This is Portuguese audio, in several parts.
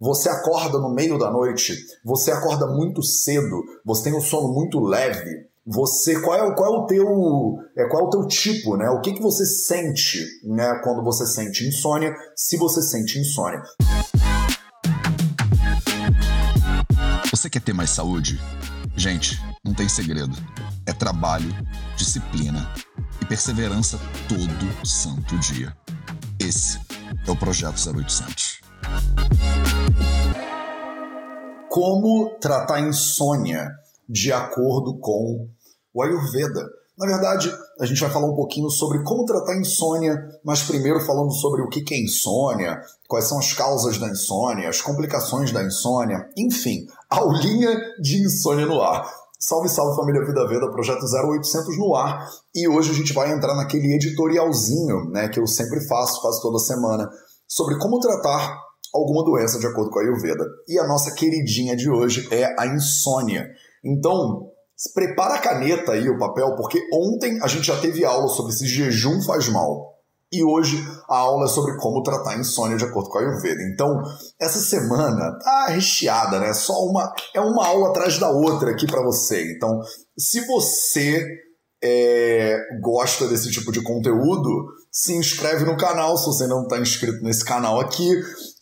Você acorda no meio da noite, você acorda muito cedo, você tem um sono muito leve. Você qual é, qual é o teu é, qual é o teu tipo, né? O que, que você sente, né, quando você sente insônia, se você sente insônia. Você quer ter mais saúde? Gente, não tem segredo. É trabalho, disciplina e perseverança todo santo dia. Esse é o projeto 0800. Como tratar insônia de acordo com o Ayurveda? Na verdade, a gente vai falar um pouquinho sobre como tratar insônia, mas primeiro falando sobre o que é insônia, quais são as causas da insônia, as complicações da insônia, enfim, aulinha de insônia no ar. Salve, salve família Vida Veda, projeto 0800 no ar. E hoje a gente vai entrar naquele editorialzinho, né, que eu sempre faço, quase toda semana, sobre como tratar alguma doença de acordo com a Ayurveda. E a nossa queridinha de hoje é a insônia. Então, prepara a caneta aí, o papel, porque ontem a gente já teve aula sobre se jejum faz mal. E hoje a aula é sobre como tratar a insônia de acordo com a Ayurveda. Então, essa semana tá recheada, né? Só uma é uma aula atrás da outra aqui para você. Então, se você é, gosta desse tipo de conteúdo, se inscreve no canal se você não está inscrito nesse canal aqui.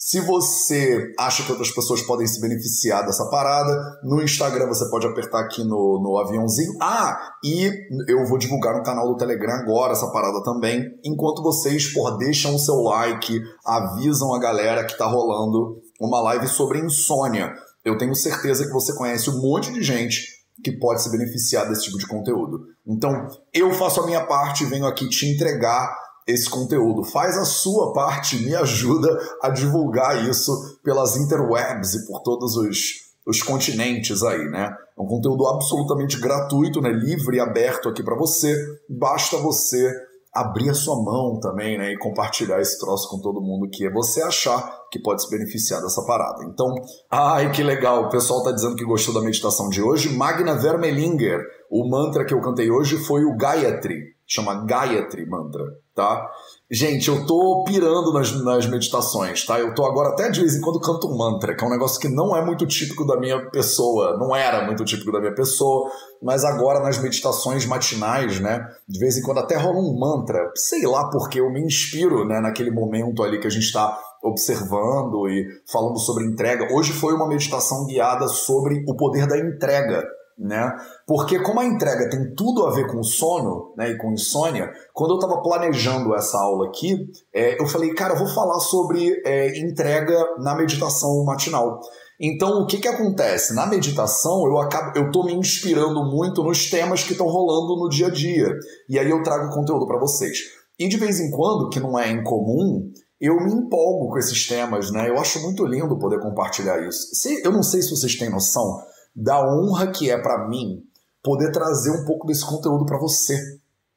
Se você acha que outras pessoas podem se beneficiar dessa parada, no Instagram você pode apertar aqui no, no aviãozinho. Ah, e eu vou divulgar no canal do Telegram agora essa parada também. Enquanto vocês, por deixam o seu like, avisam a galera que tá rolando uma live sobre insônia. Eu tenho certeza que você conhece um monte de gente que pode se beneficiar desse tipo de conteúdo. Então, eu faço a minha parte e venho aqui te entregar esse conteúdo. Faz a sua parte, me ajuda a divulgar isso pelas interwebs e por todos os, os continentes aí, né? É um conteúdo absolutamente gratuito, né? livre e aberto aqui para você. Basta você abrir a sua mão também, né, e compartilhar esse troço com todo mundo que você achar que pode se beneficiar dessa parada. Então, ai que legal, o pessoal tá dizendo que gostou da meditação de hoje. Magna Vermelinger, o mantra que eu cantei hoje foi o Gayatri, chama Gayatri Mantra, tá? Gente, eu tô pirando nas, nas meditações, tá? Eu tô agora até de vez em quando canto um mantra, que é um negócio que não é muito típico da minha pessoa, não era muito típico da minha pessoa, mas agora nas meditações matinais, né? De vez em quando até rola um mantra, sei lá porque eu me inspiro, né, naquele momento ali que a gente tá observando e falando sobre entrega. Hoje foi uma meditação guiada sobre o poder da entrega, né? Porque como a entrega tem tudo a ver com sono, né, e com insônia, quando eu estava planejando essa aula aqui, é, eu falei, cara, eu vou falar sobre é, entrega na meditação matinal. Então, o que, que acontece? Na meditação, eu acabo, eu tô me inspirando muito nos temas que estão rolando no dia a dia. E aí eu trago conteúdo para vocês. E de vez em quando, que não é incomum, eu me empolgo com esses temas, né? Eu acho muito lindo poder compartilhar isso. Se, eu não sei se vocês têm noção, da honra que é para mim poder trazer um pouco desse conteúdo para você.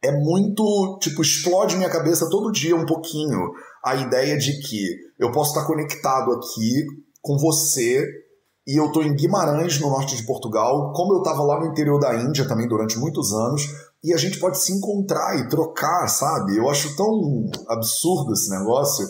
É muito, tipo, explode minha cabeça todo dia um pouquinho a ideia de que eu posso estar conectado aqui com você e eu tô em Guimarães, no norte de Portugal, como eu estava lá no interior da Índia também durante muitos anos, e a gente pode se encontrar e trocar, sabe? Eu acho tão absurdo esse negócio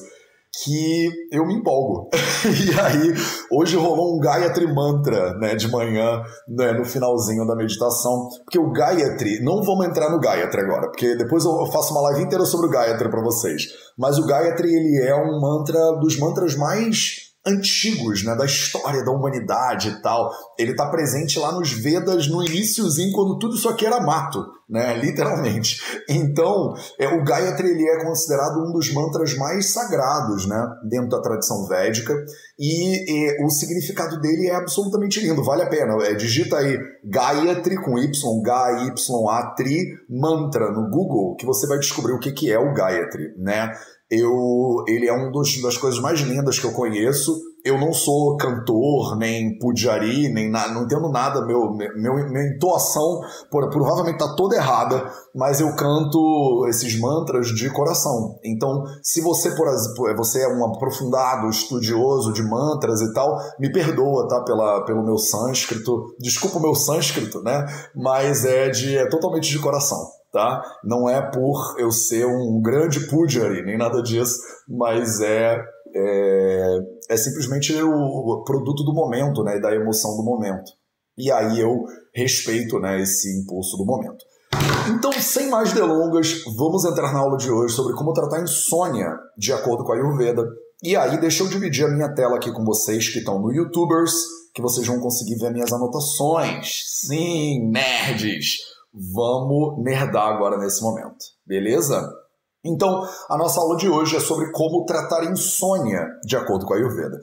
que eu me empolgo. e aí, hoje rolou um Gayatri Mantra, né, de manhã, né, no finalzinho da meditação, porque o Gayatri, não vamos entrar no Gayatri agora, porque depois eu faço uma live inteira sobre o Gayatri para vocês, mas o Gayatri, ele é um mantra dos mantras mais antigos, né, da história da humanidade e tal. Ele está presente lá nos Vedas no iníciozinho, quando tudo isso aqui era mato, né, literalmente. Então, é, o Gayatri ele é considerado um dos mantras mais sagrados, né, dentro da tradição védica, e, o significado dele é absolutamente lindo, vale a pena. É, digita aí Gayatri com Y, G-Y-A-Tri, mantra no Google, que você vai descobrir o que, que é o Gayatri, né? Eu, ele é uma das coisas mais lindas que eu conheço. Eu não sou cantor, nem pujari, nem nada, não entendo nada. Meu, meu, minha entoação provavelmente está toda errada, mas eu canto esses mantras de coração. Então, se você, por você é um aprofundado estudioso de mantras e tal, me perdoa, tá? Pela, pelo meu sânscrito. Desculpa o meu sânscrito, né? Mas é, de, é totalmente de coração tá? Não é por eu ser um grande pujari, nem nada disso, mas é, é, é simplesmente o produto do momento, né, e da emoção do momento. E aí eu respeito, né, esse impulso do momento. Então, sem mais delongas, vamos entrar na aula de hoje sobre como tratar insônia de acordo com a Ayurveda. E aí, deixa eu dividir a minha tela aqui com vocês que estão no YouTubers, que vocês vão conseguir ver minhas anotações. Sim, nerds! Vamos nerdar agora nesse momento, beleza? Então, a nossa aula de hoje é sobre como tratar insônia de acordo com a Ayurveda.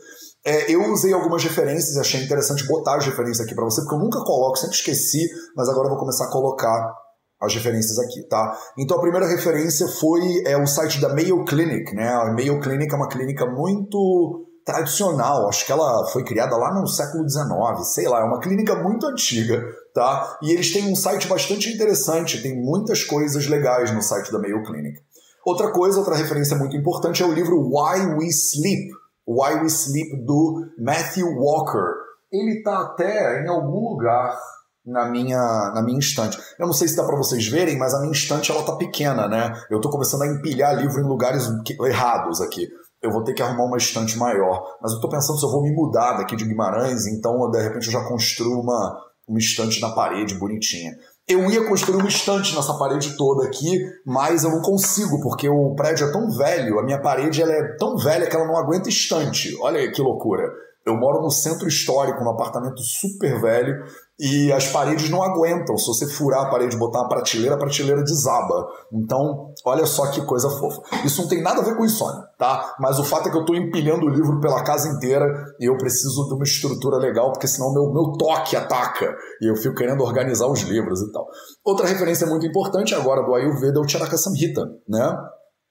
É, eu usei algumas referências e achei interessante botar as referências aqui para você, porque eu nunca coloco, sempre esqueci, mas agora eu vou começar a colocar as referências aqui, tá? Então a primeira referência foi é, o site da Mayo Clinic, né? A Mayo Clinic é uma clínica muito tradicional, acho que ela foi criada lá no século XIX, sei lá, é uma clínica muito antiga, tá? E eles têm um site bastante interessante, tem muitas coisas legais no site da Mayo Clinic. Outra coisa, outra referência muito importante é o livro Why We Sleep, Why We Sleep do Matthew Walker. Ele tá até em algum lugar na minha, na minha estante. Eu não sei se dá para vocês verem, mas a minha estante ela tá pequena, né? Eu tô começando a empilhar livro em lugares errados aqui. Eu vou ter que arrumar uma estante maior. Mas eu tô pensando se eu vou me mudar daqui de Guimarães, então de repente eu já construo uma, uma estante na parede bonitinha. Eu ia construir uma estante nessa parede toda aqui, mas eu não consigo, porque o prédio é tão velho, a minha parede ela é tão velha que ela não aguenta estante. Olha que loucura. Eu moro no centro histórico, num apartamento super velho, e as paredes não aguentam. Se você furar a parede e botar uma prateleira, a prateleira desaba. Então, olha só que coisa fofa. Isso não tem nada a ver com insônia, tá? Mas o fato é que eu estou empilhando o livro pela casa inteira e eu preciso de uma estrutura legal, porque senão meu, meu toque ataca e eu fico querendo organizar os livros e tal. Outra referência muito importante agora do Ayurveda é o Charaka Samhita, né?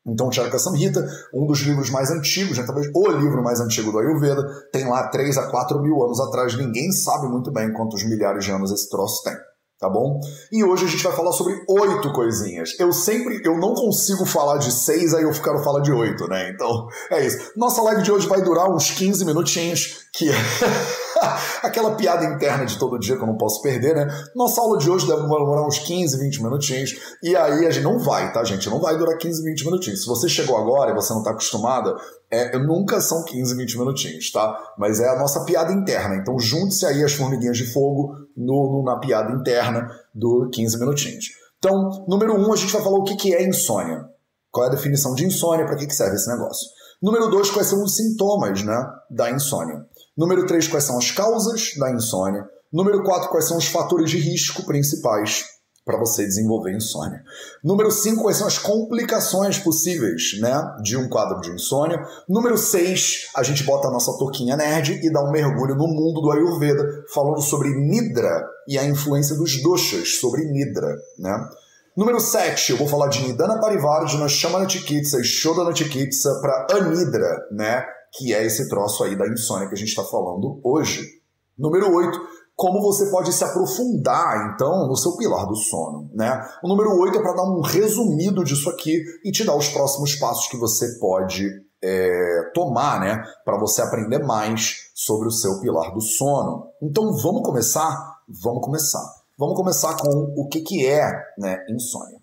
Então, Charaka Samhita, um dos livros mais antigos, né, talvez o livro mais antigo do Ayurveda, tem lá 3 a 4 mil anos atrás, ninguém sabe muito bem quantos milhares de anos esse troço tem tá bom? E hoje a gente vai falar sobre oito coisinhas. Eu sempre, eu não consigo falar de seis, aí eu quero falar de oito, né? Então, é isso. Nossa live de hoje vai durar uns 15 minutinhos, que aquela piada interna de todo dia que eu não posso perder, né? Nossa aula de hoje deve demorar uns 15, 20 minutinhos, e aí a gente não vai, tá, gente? Não vai durar 15, 20 minutinhos. Se você chegou agora e você não tá acostumada, é, nunca são 15, 20 minutinhos, tá? Mas é a nossa piada interna. Então junte-se aí as formiguinhas de fogo no, no, na piada interna do 15 minutinhos. Então, número um, a gente vai falar o que, que é insônia. Qual é a definição de insônia, para que, que serve esse negócio. Número dois, quais são os sintomas né, da insônia. Número três, quais são as causas da insônia. Número quatro, quais são os fatores de risco principais para você desenvolver insônia. Número 5, quais são as complicações possíveis né, de um quadro de insônia. Número 6, a gente bota a nossa toquinha nerd e dá um mergulho no mundo do Ayurveda, falando sobre Nidra e a influência dos doshas sobre Nidra. Né? Número 7, eu vou falar de Nidana Parivardhana, Shamana Chikitsa e Shodana Chikitsa para Anidra, né? Que é esse troço aí da insônia que a gente está falando hoje. Número 8, como você pode se aprofundar, então, no seu pilar do sono. Né? O número 8 é para dar um resumido disso aqui e te dar os próximos passos que você pode é, tomar né? para você aprender mais sobre o seu pilar do sono. Então, vamos começar? Vamos começar. Vamos começar com o que, que é né, insônia.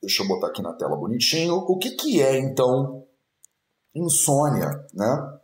Deixa eu botar aqui na tela bonitinho. O que, que é, então, insônia? Né?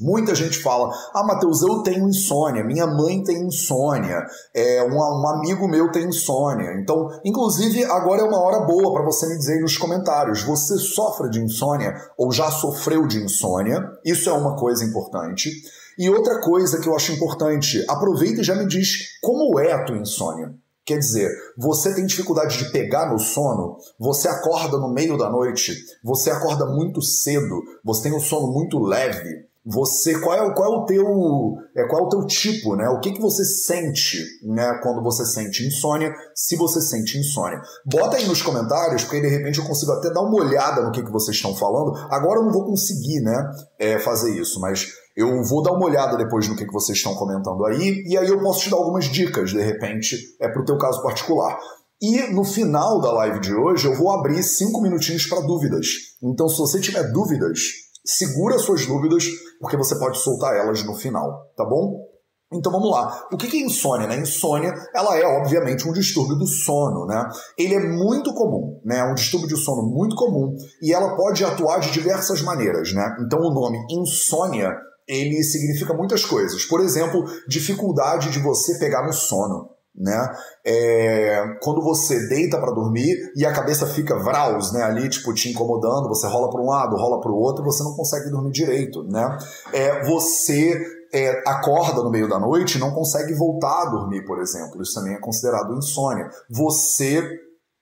Muita gente fala: Ah, Matheus, eu tenho insônia, minha mãe tem insônia, é, um, um amigo meu tem insônia. Então, inclusive, agora é uma hora boa para você me dizer nos comentários: você sofre de insônia ou já sofreu de insônia? Isso é uma coisa importante. E outra coisa que eu acho importante: aproveita e já me diz como é a tua insônia. Quer dizer, você tem dificuldade de pegar no sono, você acorda no meio da noite, você acorda muito cedo, você tem um sono muito leve, você qual é, qual é o teu é, qual é o teu tipo, né? O que, que você sente, né, quando você sente insônia, se você sente insônia. Bota aí nos comentários, porque de repente eu consigo até dar uma olhada no que, que vocês estão falando. Agora eu não vou conseguir, né, é, fazer isso, mas eu vou dar uma olhada depois no que, que vocês estão comentando aí, e aí eu posso te dar algumas dicas, de repente, é pro teu caso particular. E no final da live de hoje eu vou abrir cinco minutinhos para dúvidas. Então, se você tiver dúvidas, segura suas dúvidas, porque você pode soltar elas no final, tá bom? Então vamos lá. O que é insônia? Né? Insônia, ela é obviamente um distúrbio do sono, né? Ele é muito comum, né? É um distúrbio de sono muito comum e ela pode atuar de diversas maneiras, né? Então o nome insônia ele significa muitas coisas. Por exemplo, dificuldade de você pegar no sono. Né? É, quando você deita para dormir e a cabeça fica vraus, né, ali tipo te incomodando, você rola para um lado, rola para o outro, você não consegue dormir direito, né? É, você é, acorda no meio da noite e não consegue voltar a dormir, por exemplo. Isso também é considerado insônia. Você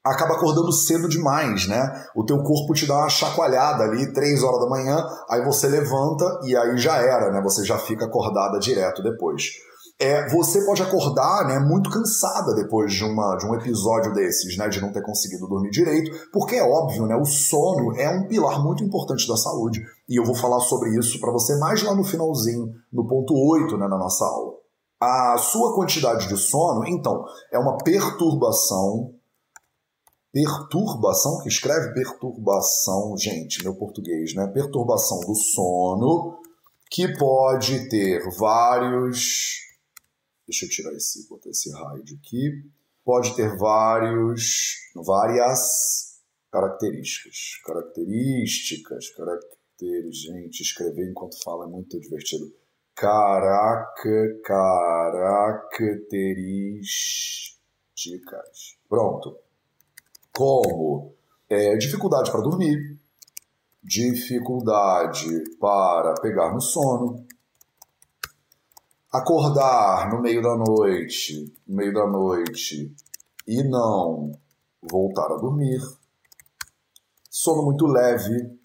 acaba acordando cedo demais, né? O teu corpo te dá uma chacoalhada ali, três horas da manhã, aí você levanta e aí já era, né? Você já fica acordada direto depois é, você pode acordar né, muito cansada depois de, uma, de um episódio desses, né, de não ter conseguido dormir direito, porque é óbvio, né, o sono é um pilar muito importante da saúde. E eu vou falar sobre isso para você mais lá no finalzinho, no ponto 8 né, na nossa aula. A sua quantidade de sono, então, é uma perturbação. Perturbação, que escreve perturbação, gente, meu português, né? Perturbação do sono, que pode ter vários Deixa eu tirar esse, botar esse raio aqui. Pode ter vários, várias características. Características, caracteres. Gente, escrever enquanto fala é muito divertido. Caraca, características. Pronto. Como é, dificuldade para dormir, dificuldade para pegar no sono, acordar no meio da noite, no meio da noite e não voltar a dormir, sono muito leve,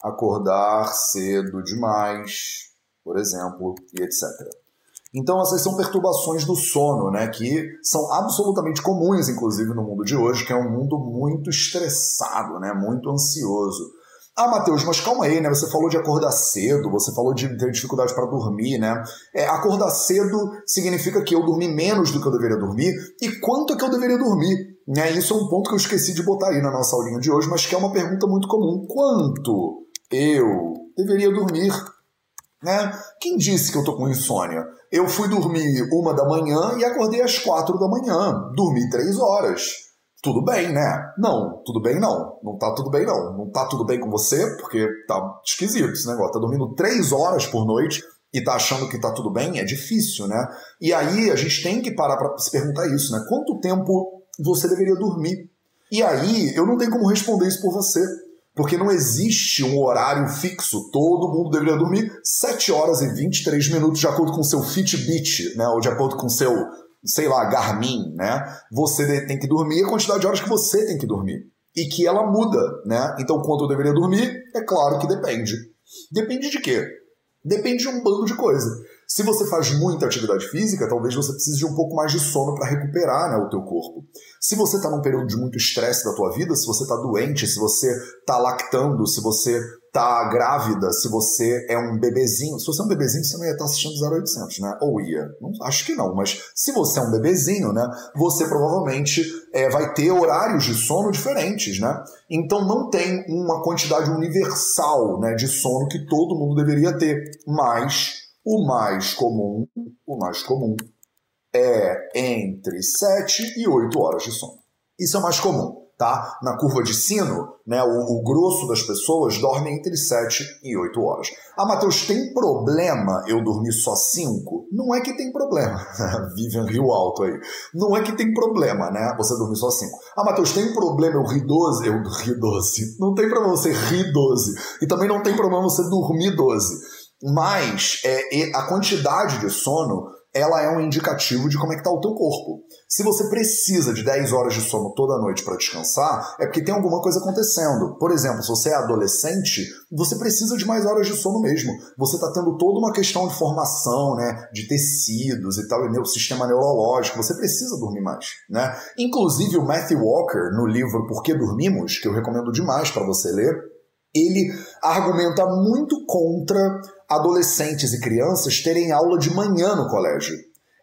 acordar cedo demais, por exemplo, e etc. Então essas são perturbações do sono, né, que são absolutamente comuns, inclusive no mundo de hoje, que é um mundo muito estressado, né, muito ansioso. Ah, Matheus, mas calma aí, né? Você falou de acordar cedo, você falou de ter dificuldade para dormir, né? É, acordar cedo significa que eu dormi menos do que eu deveria dormir e quanto é que eu deveria dormir? Né? Isso é um ponto que eu esqueci de botar aí na nossa aulinha de hoje, mas que é uma pergunta muito comum. Quanto eu deveria dormir? Né? Quem disse que eu tô com insônia? Eu fui dormir uma da manhã e acordei às quatro da manhã. Dormi três horas tudo bem, né? Não, tudo bem não. Não tá tudo bem não. Não tá tudo bem com você, porque tá esquisito esse negócio. Tá dormindo três horas por noite e tá achando que tá tudo bem, é difícil, né? E aí a gente tem que parar para se perguntar isso, né? Quanto tempo você deveria dormir? E aí eu não tenho como responder isso por você. Porque não existe um horário fixo. Todo mundo deveria dormir 7 horas e 23 minutos de acordo com o seu Fitbit, né? Ou de acordo com o seu sei lá, Garmin, né? Você tem que dormir a quantidade de horas que você tem que dormir. E que ela muda, né? Então, quanto eu deveria dormir? É claro que depende. Depende de quê? Depende de um bando de coisa. Se você faz muita atividade física, talvez você precise de um pouco mais de sono para recuperar né, o teu corpo. Se você está num período de muito estresse da tua vida, se você está doente, se você está lactando, se você tá grávida, se você é um bebezinho, se você é um bebezinho, você não ia estar tá assistindo 0800, né? Ou ia? Não, acho que não, mas se você é um bebezinho, né? Você provavelmente é, vai ter horários de sono diferentes, né? Então não tem uma quantidade universal né, de sono que todo mundo deveria ter, mas o mais comum, o mais comum é entre 7 e 8 horas de sono. Isso é o mais comum tá? Na curva de sino, né, o, o, grosso das pessoas dorme entre 7 e 8 horas. Ah, Matheus, tem problema eu dormir só 5? Não é que tem problema. Vivian Rio Alto aí. Não é que tem problema, né? Você dormir só 5. Ah, Matheus, tem problema eu rir 12? Eu rir 12. Não tem problema você rir 12. E também não tem problema você dormir 12. Mas é, a quantidade de sono ela é um indicativo de como é que está o teu corpo. Se você precisa de 10 horas de sono toda noite para descansar, é porque tem alguma coisa acontecendo. Por exemplo, se você é adolescente, você precisa de mais horas de sono mesmo. Você está tendo toda uma questão de formação, né, de tecidos e tal, e o sistema neurológico, você precisa dormir mais, né? Inclusive o Matthew Walker, no livro Por que Dormimos, que eu recomendo demais para você ler, ele argumenta muito contra adolescentes e crianças terem aula de manhã no colégio.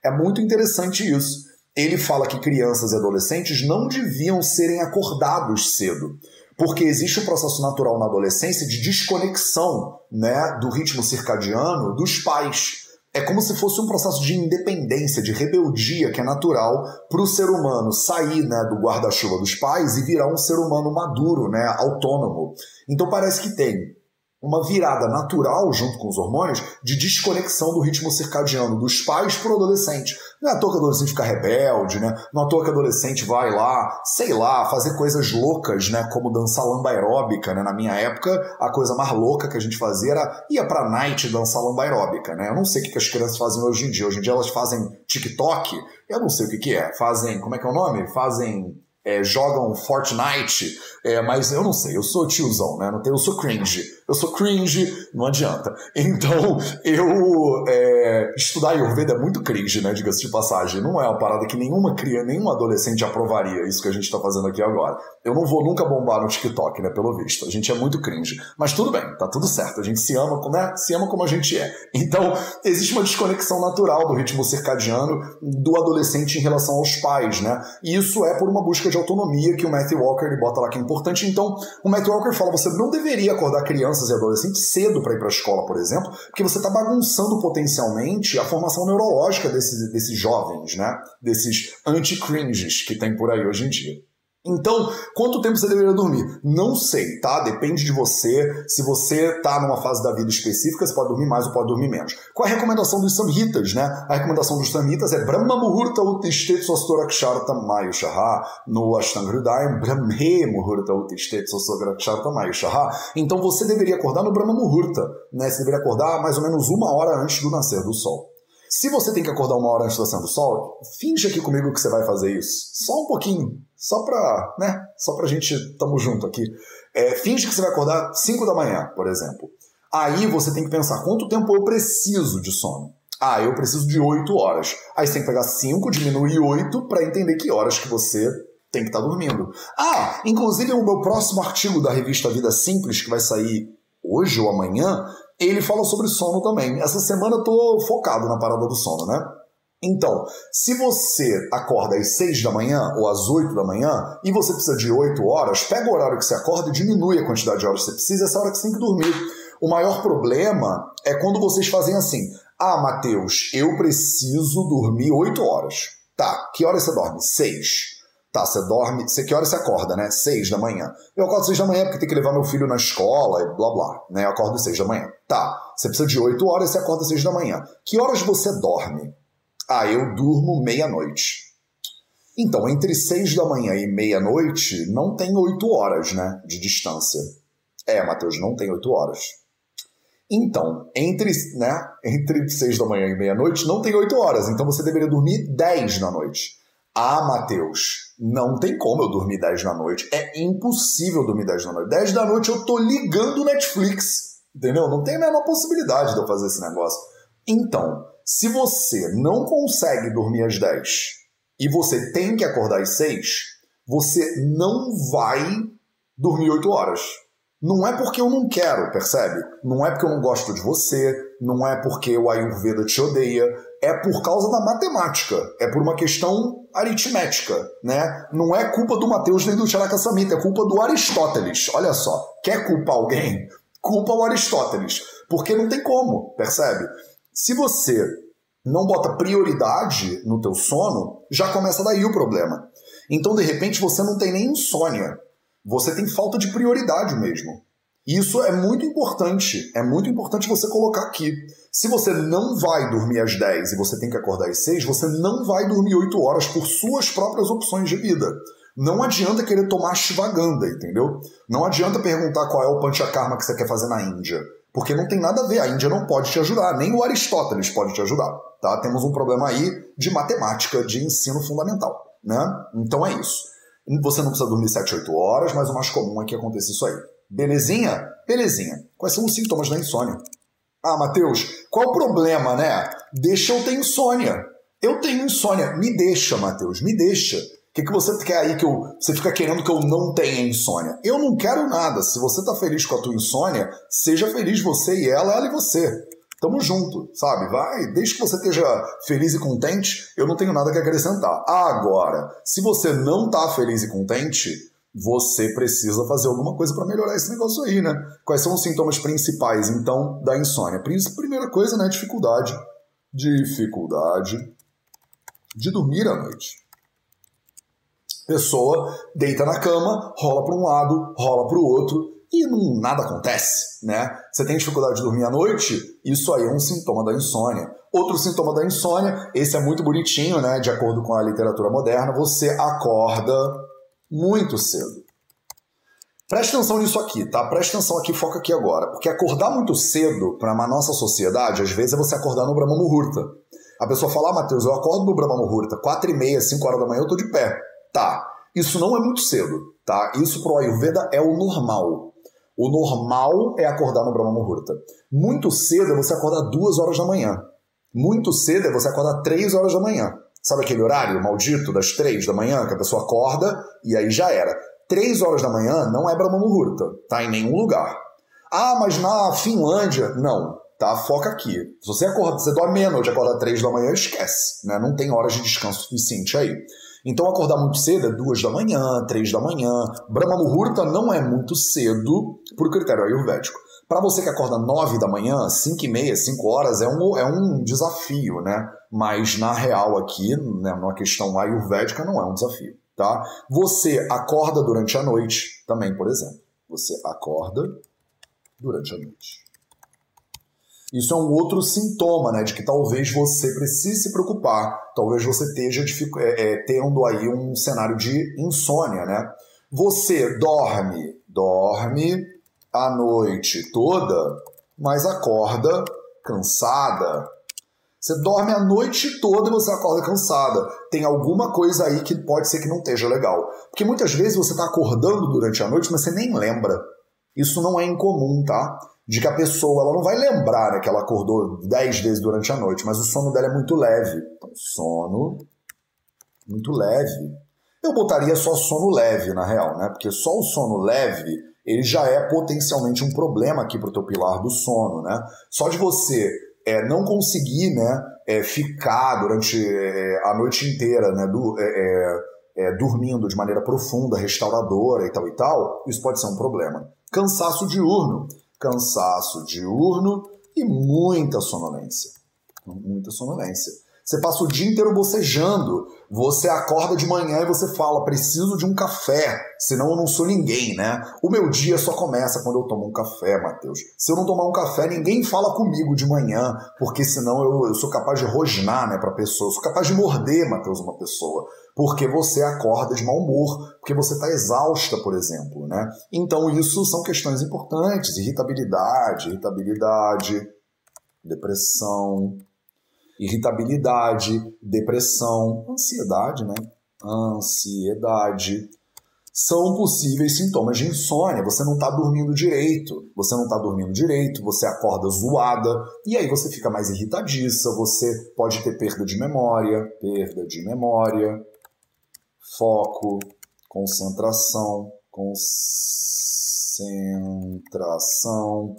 É muito interessante isso. Ele fala que crianças e adolescentes não deviam serem acordados cedo, porque existe um processo natural na adolescência de desconexão né, do ritmo circadiano dos pais. é como se fosse um processo de independência, de rebeldia que é natural para o ser humano sair né, do guarda-chuva dos pais e virar um ser humano maduro, né, autônomo. Então parece que tem uma virada natural junto com os hormônios de desconexão do ritmo circadiano dos pais para o adolescente. Não é à toa que o adolescente fica rebelde, né? Não é à toa que o adolescente vai lá, sei lá, fazer coisas loucas, né? Como dançar lamba aeróbica, né? Na minha época, a coisa mais louca que a gente fazia era ia pra night dançar lamba aeróbica, né? Eu não sei o que as crianças fazem hoje em dia. Hoje em dia elas fazem TikTok, eu não sei o que que é. Fazem, como é que é o nome? Fazem é, jogam Fortnite, é, mas eu não sei, eu sou tiozão, né? Não tenho, eu sou cringe. Eu sou cringe, não adianta. Então, eu é, estudar Ayurveda é muito cringe, né? Diga-se de passagem. Não é uma parada que nenhuma criança, nenhum adolescente aprovaria isso que a gente está fazendo aqui agora. Eu não vou nunca bombar no TikTok, né? Pelo visto. A gente é muito cringe. Mas tudo bem, tá tudo certo. A gente se ama, né? Se ama como a gente é. Então, existe uma desconexão natural do ritmo circadiano do adolescente em relação aos pais, né? E isso é por uma busca de autonomia que o Matthew Walker ele bota lá que é importante. Então, o Matthew Walker fala: você não deveria acordar crianças e adolescentes cedo para ir para a escola, por exemplo, porque você está bagunçando potencialmente a formação neurológica desses, desses jovens, né? Desses anti-cringes que tem por aí hoje em dia. Então, quanto tempo você deveria dormir? Não sei, tá? Depende de você. Se você tá numa fase da vida específica, você pode dormir mais ou pode dormir menos. Qual a recomendação dos samhitas, né? A recomendação dos samhitas é Brahma Muhurta Utishtet Sostoraksharta Mayushaha no Ashtanga Hridayam Brahme Muhurta Utishtet Sostoraksharta Mayushaha. Então você deveria acordar no Brahma Muhurta, né? Você deveria acordar mais ou menos uma hora antes do nascer do sol. Se você tem que acordar uma hora antes nascer do sol, finge aqui comigo que você vai fazer isso. Só um pouquinho. Só pra, né? Só pra gente, tamo junto aqui. É, finge que você vai acordar 5 da manhã, por exemplo. Aí você tem que pensar quanto tempo eu preciso de sono. Ah, eu preciso de 8 horas. Aí você tem que pegar 5, diminuir 8 para entender que horas que você tem que estar tá dormindo. Ah, inclusive o meu próximo artigo da revista Vida Simples, que vai sair hoje ou amanhã, ele fala sobre sono também. Essa semana eu tô focado na parada do sono, né? Então, se você acorda às 6 da manhã ou às 8 da manhã e você precisa de 8 horas, pega o horário que você acorda e diminui a quantidade de horas que você precisa, essa hora que você tem que dormir. O maior problema é quando vocês fazem assim: Ah, Matheus, eu preciso dormir 8 horas. Tá, que horas você dorme? 6. Tá, você dorme. Você, que horas você acorda, né? Seis da manhã. Eu acordo seis da manhã porque tem que levar meu filho na escola e blá blá. Né? Eu acordo seis da manhã. Tá, você precisa de oito horas e você acorda seis da manhã. Que horas você dorme? Ah, eu durmo meia-noite. Então, entre seis da manhã e meia-noite, não tem oito horas, né? De distância. É, Matheus, não tem oito horas. Então, entre, né, entre seis da manhã e meia-noite, não tem oito horas. Então você deveria dormir dez da noite. Ah, Matheus, não tem como eu dormir 10 da noite. É impossível dormir 10 da noite. 10 da noite eu tô ligando Netflix. Entendeu? Não tem a menor possibilidade de eu fazer esse negócio. Então, se você não consegue dormir às 10 e você tem que acordar às 6, você não vai dormir 8 horas. Não é porque eu não quero, percebe? Não é porque eu não gosto de você, não é porque o Ayurveda te odeia, é por causa da matemática, é por uma questão aritmética, né? Não é culpa do Mateus nem do Charaka Samhita, é culpa do Aristóteles. Olha só, quer culpar alguém? Culpa o Aristóteles, porque não tem como, percebe? Se você não bota prioridade no teu sono, já começa daí o problema. Então, de repente, você não tem nem insônia. Você tem falta de prioridade mesmo. Isso é muito importante. É muito importante você colocar aqui. Se você não vai dormir às 10 e você tem que acordar às 6, você não vai dormir 8 horas por suas próprias opções de vida. Não adianta querer tomar shivaganda, entendeu? Não adianta perguntar qual é o panchakarma que você quer fazer na Índia. Porque não tem nada a ver, a Índia não pode te ajudar, nem o Aristóteles pode te ajudar. Tá? Temos um problema aí de matemática, de ensino fundamental. Né? Então é isso. Você não precisa dormir 7, 8 horas, mas o mais comum é que aconteça isso aí. Belezinha? Belezinha. Quais são os sintomas da insônia? Ah, Matheus, qual o problema, né? Deixa eu ter insônia. Eu tenho insônia. Me deixa, Matheus, me deixa. O que, que você quer aí que eu. Você fica querendo que eu não tenha insônia? Eu não quero nada. Se você tá feliz com a tua insônia, seja feliz você e ela, ela e você. Tamo junto, sabe? Vai, desde que você esteja feliz e contente, eu não tenho nada que acrescentar. Agora, se você não tá feliz e contente, você precisa fazer alguma coisa para melhorar esse negócio aí, né? Quais são os sintomas principais, então, da insônia? Primeira coisa, né, dificuldade. dificuldade de dormir à noite. Pessoa deita na cama, rola para um lado, rola para o outro e não, nada acontece, né? Você tem dificuldade de dormir à noite? Isso aí é um sintoma da insônia. Outro sintoma da insônia, esse é muito bonitinho, né? De acordo com a literatura moderna, você acorda muito cedo. Preste atenção nisso aqui, tá? Preste atenção aqui, foca aqui agora. Porque acordar muito cedo para a nossa sociedade, às vezes, é você acordar no Brahma Muhurta. A pessoa fala, ah, Matheus, eu acordo no Brahma Muhurta, 4 e meia, 5 horas da manhã, eu tô de pé. Tá, isso não é muito cedo, tá? Isso pro Ayurveda é o normal. O normal é acordar no Brahma Muhurta. Muito cedo é você acordar 2 horas da manhã. Muito cedo é você acordar 3 horas da manhã. Sabe aquele horário maldito das 3 da manhã que a pessoa acorda e aí já era. 3 horas da manhã não é Brahma Muhurta, tá? Em nenhum lugar. Ah, mas na Finlândia, não tá? Foca aqui. Se você acorda, você dorme meia-noite, acorda três da manhã, esquece, né? Não tem horas de descanso suficiente aí. Então acordar muito cedo é duas da manhã, três da manhã. Brahma Muhurta não é muito cedo por critério ayurvédico. Para você que acorda nove da manhã, cinco e meia, cinco horas, é um, é um desafio, né? Mas na real aqui, né, numa questão ayurvédica, não é um desafio, tá? Você acorda durante a noite também, por exemplo. Você acorda durante a noite. Isso é um outro sintoma, né, de que talvez você precise se preocupar, talvez você esteja é, é, tendo aí um cenário de insônia, né? Você dorme, dorme a noite toda, mas acorda cansada. Você dorme a noite toda e você acorda cansada. Tem alguma coisa aí que pode ser que não esteja legal. Porque muitas vezes você está acordando durante a noite, mas você nem lembra. Isso não é incomum, tá? de que a pessoa ela não vai lembrar né, que ela acordou dez vezes durante a noite, mas o sono dela é muito leve. Então, sono muito leve. Eu botaria só sono leve, na real, né? Porque só o sono leve ele já é potencialmente um problema aqui para o teu pilar do sono, né? Só de você é, não conseguir né, é, ficar durante é, a noite inteira né, do, é, é, é, dormindo de maneira profunda, restauradora e tal e tal, isso pode ser um problema. Cansaço diurno cansaço diurno e muita sonolência. Muita sonolência. Você passa o dia inteiro bocejando. Você acorda de manhã e você fala: preciso de um café, senão eu não sou ninguém, né? O meu dia só começa quando eu tomo um café, Matheus. Se eu não tomar um café, ninguém fala comigo de manhã, porque senão eu, eu sou capaz de rosnar, né, pra pessoa. Eu sou capaz de morder, Matheus, uma pessoa. Porque você acorda de mau humor, porque você está exausta, por exemplo, né? Então, isso são questões importantes: irritabilidade, irritabilidade, depressão irritabilidade, depressão, ansiedade, né? Ansiedade são possíveis sintomas de insônia. Você não está dormindo direito, você não está dormindo direito, você acorda zoada e aí você fica mais irritadiça, você pode ter perda de memória, perda de memória, foco, concentração, concentração,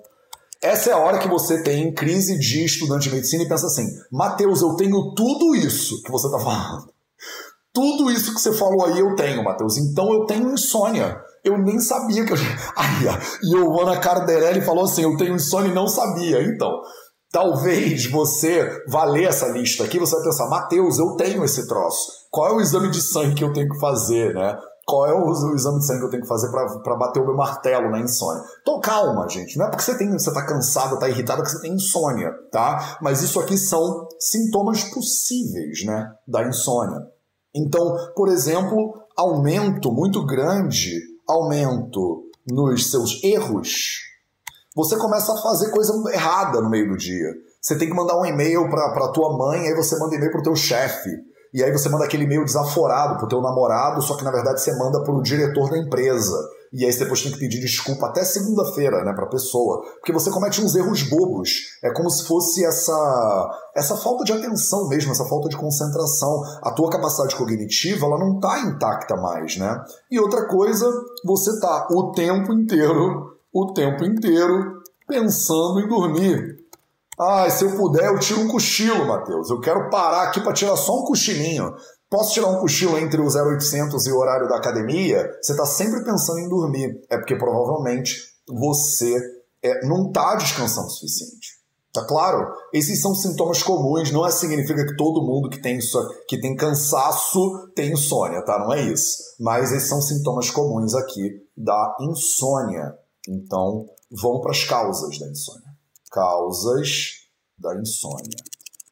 essa é a hora que você tem crise de estudante de medicina e pensa assim: Mateus, eu tenho tudo isso que você está falando. Tudo isso que você falou aí eu tenho, Mateus. Então eu tenho insônia. Eu nem sabia que eu. Aí, a Giovanna Carderelli falou assim: eu tenho insônia e não sabia. Então, talvez você vá ler essa lista aqui, você vai pensar: Mateus, eu tenho esse troço. Qual é o exame de sangue que eu tenho que fazer, né? Qual é o, exame de sangue que eu tenho que fazer para bater o meu martelo na insônia. Então calma, gente. Não é porque você tem, você tá cansado, tá irritado que você tem insônia, tá? Mas isso aqui são sintomas possíveis, né, da insônia. Então, por exemplo, aumento muito grande, aumento nos seus erros. Você começa a fazer coisa errada no meio do dia. Você tem que mandar um e-mail para tua mãe, aí você manda e-mail para o teu chefe e aí você manda aquele e-mail desaforado pro teu namorado, só que na verdade você manda pro diretor da empresa. E aí você depois tem que pedir desculpa até segunda-feira, né, pra pessoa. Porque você comete uns erros bobos. É como se fosse essa essa falta de atenção mesmo, essa falta de concentração. A tua capacidade cognitiva, ela não tá intacta mais, né? E outra coisa, você tá o tempo inteiro, o tempo inteiro pensando em dormir. Ah, se eu puder, eu tiro um cochilo, Matheus. Eu quero parar aqui para tirar só um cochilinho. Posso tirar um cochilo entre o 0800 e o horário da academia? Você está sempre pensando em dormir. É porque provavelmente você é, não está descansando o suficiente. Tá claro? Esses são sintomas comuns, não é significa que todo mundo que tem, que tem cansaço tem insônia, tá? Não é isso. Mas esses são sintomas comuns aqui da insônia. Então, vamos para as causas da insônia. Causas da insônia.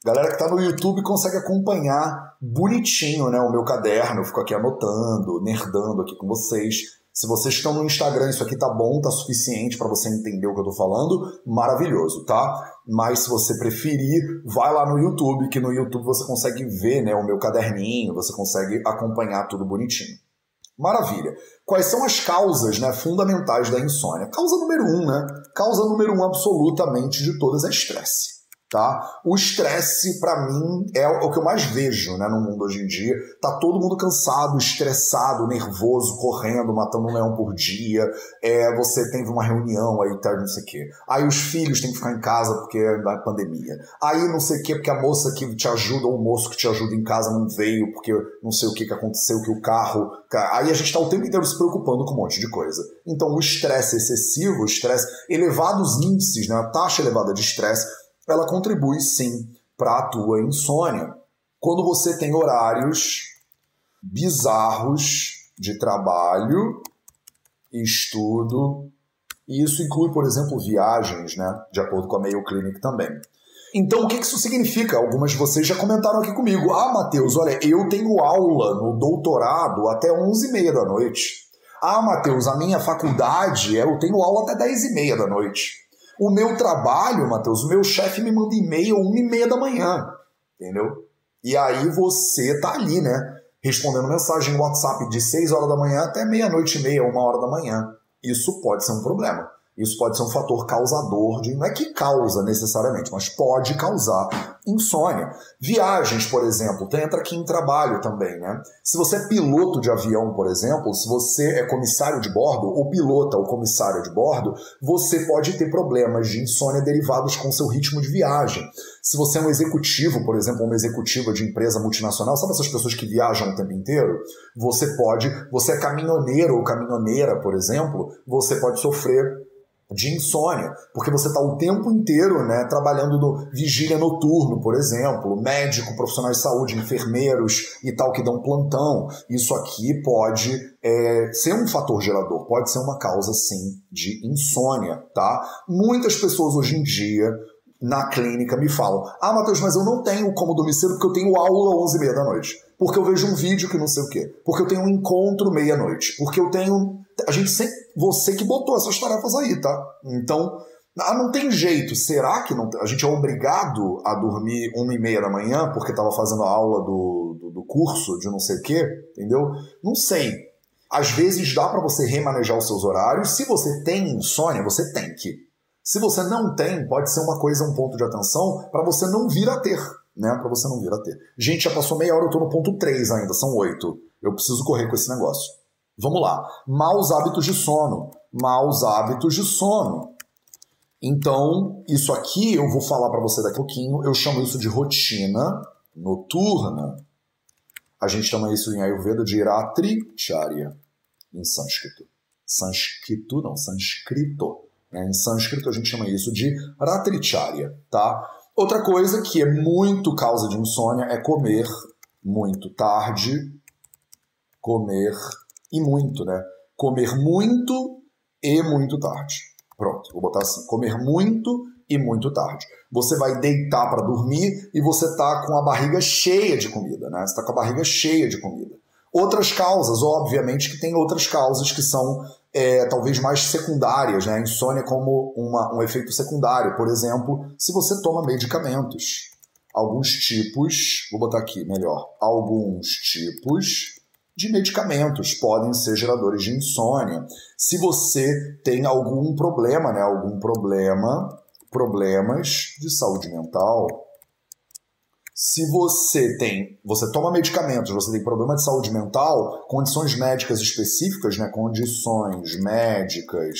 Galera que está no YouTube consegue acompanhar bonitinho né, o meu caderno, eu fico aqui anotando, nerdando aqui com vocês. Se vocês estão no Instagram, isso aqui tá bom, tá suficiente para você entender o que eu tô falando, maravilhoso, tá? Mas se você preferir, vai lá no YouTube, que no YouTube você consegue ver, né, o meu caderninho, você consegue acompanhar tudo bonitinho. Maravilha. Quais são as causas né, fundamentais da insônia? Causa número um, né? Causa número um absolutamente de todas é estresse. Tá? O estresse, para mim, é o que eu mais vejo né, no mundo hoje em dia. Tá todo mundo cansado, estressado, nervoso, correndo, matando um leão por dia. É, você teve uma reunião aí, tá, não sei o quê. Aí os filhos têm que ficar em casa porque é da pandemia. Aí não sei o quê, porque a moça que te ajuda, ou o moço que te ajuda em casa não veio porque não sei o que, que aconteceu, que o carro. Aí a gente tá o tempo inteiro se preocupando com um monte de coisa. Então o estresse excessivo, o estresse, elevados índices, né, a taxa elevada de estresse ela contribui sim para a tua insônia. Quando você tem horários bizarros de trabalho, estudo, e isso inclui, por exemplo, viagens, né? De acordo com a Mayo Clinic também. Então, o que isso significa? Algumas de vocês já comentaram aqui comigo. Ah, Matheus, olha, eu tenho aula no doutorado até 11h30 da noite. Ah, Matheus, a minha faculdade, eu tenho aula até 10h30 da noite. O meu trabalho, Matheus, o meu chefe me manda e-mail uma e meia da manhã, entendeu? E aí você tá ali, né? Respondendo mensagem no WhatsApp de 6 horas da manhã até meia-noite e meia, uma hora da manhã. Isso pode ser um problema. Isso pode ser um fator causador de. Não é que causa necessariamente, mas pode causar insônia. Viagens, por exemplo, entra aqui em trabalho também, né? Se você é piloto de avião, por exemplo, se você é comissário de bordo, ou pilota ou comissário de bordo, você pode ter problemas de insônia derivados com seu ritmo de viagem. Se você é um executivo, por exemplo, uma executiva de empresa multinacional, sabe essas pessoas que viajam o tempo inteiro? Você pode, você é caminhoneiro ou caminhoneira, por exemplo, você pode sofrer de insônia, porque você está o tempo inteiro né, trabalhando no vigília noturno, por exemplo, médico, profissionais de saúde, enfermeiros e tal que dão plantão. Isso aqui pode é, ser um fator gerador, pode ser uma causa sim de insônia, tá? Muitas pessoas hoje em dia na clínica me falam: Ah, Matheus, mas eu não tenho como dormir cedo porque eu tenho aula 11 e meia da noite. Porque eu vejo um vídeo que não sei o quê. Porque eu tenho um encontro meia-noite. Porque eu tenho. A gente sempre. Você que botou essas tarefas aí, tá? Então. Ah, não tem jeito. Será que não, a gente é obrigado a dormir uma e meia da manhã porque estava fazendo a aula do, do, do, curso de não sei o quê? Entendeu? Não sei. Às vezes dá para você remanejar os seus horários. Se você tem insônia, você tem que. Se você não tem, pode ser uma coisa, um ponto de atenção para você não vir a ter, né? Para você não vir a ter. Gente, já passou meia hora, eu tô no ponto 3 ainda, são 8. Eu preciso correr com esse negócio. Vamos lá. Maus hábitos de sono. Maus hábitos de sono. Então, isso aqui eu vou falar para você daqui a pouquinho. Eu chamo isso de rotina noturna. A gente chama isso em Ayurveda de Ratri Charya, em sânscrito. Sânscrito não, sânscrito. Né? Em sânscrito a gente chama isso de ratricharya, tá? Outra coisa que é muito causa de insônia é comer muito tarde, comer e muito, né? Comer muito e muito tarde. Pronto, vou botar assim: comer muito e muito tarde. Você vai deitar para dormir e você tá com a barriga cheia de comida, né? Você tá com a barriga cheia de comida. Outras causas, obviamente, que tem outras causas que são é, talvez mais secundárias, né? Insônia como uma, um efeito secundário. Por exemplo, se você toma medicamentos. Alguns tipos, vou botar aqui melhor, alguns tipos de medicamentos podem ser geradores de insônia. Se você tem algum problema, né? Algum problema, problemas de saúde mental, se você tem, você toma medicamentos, você tem problema de saúde mental, condições médicas específicas, né, condições médicas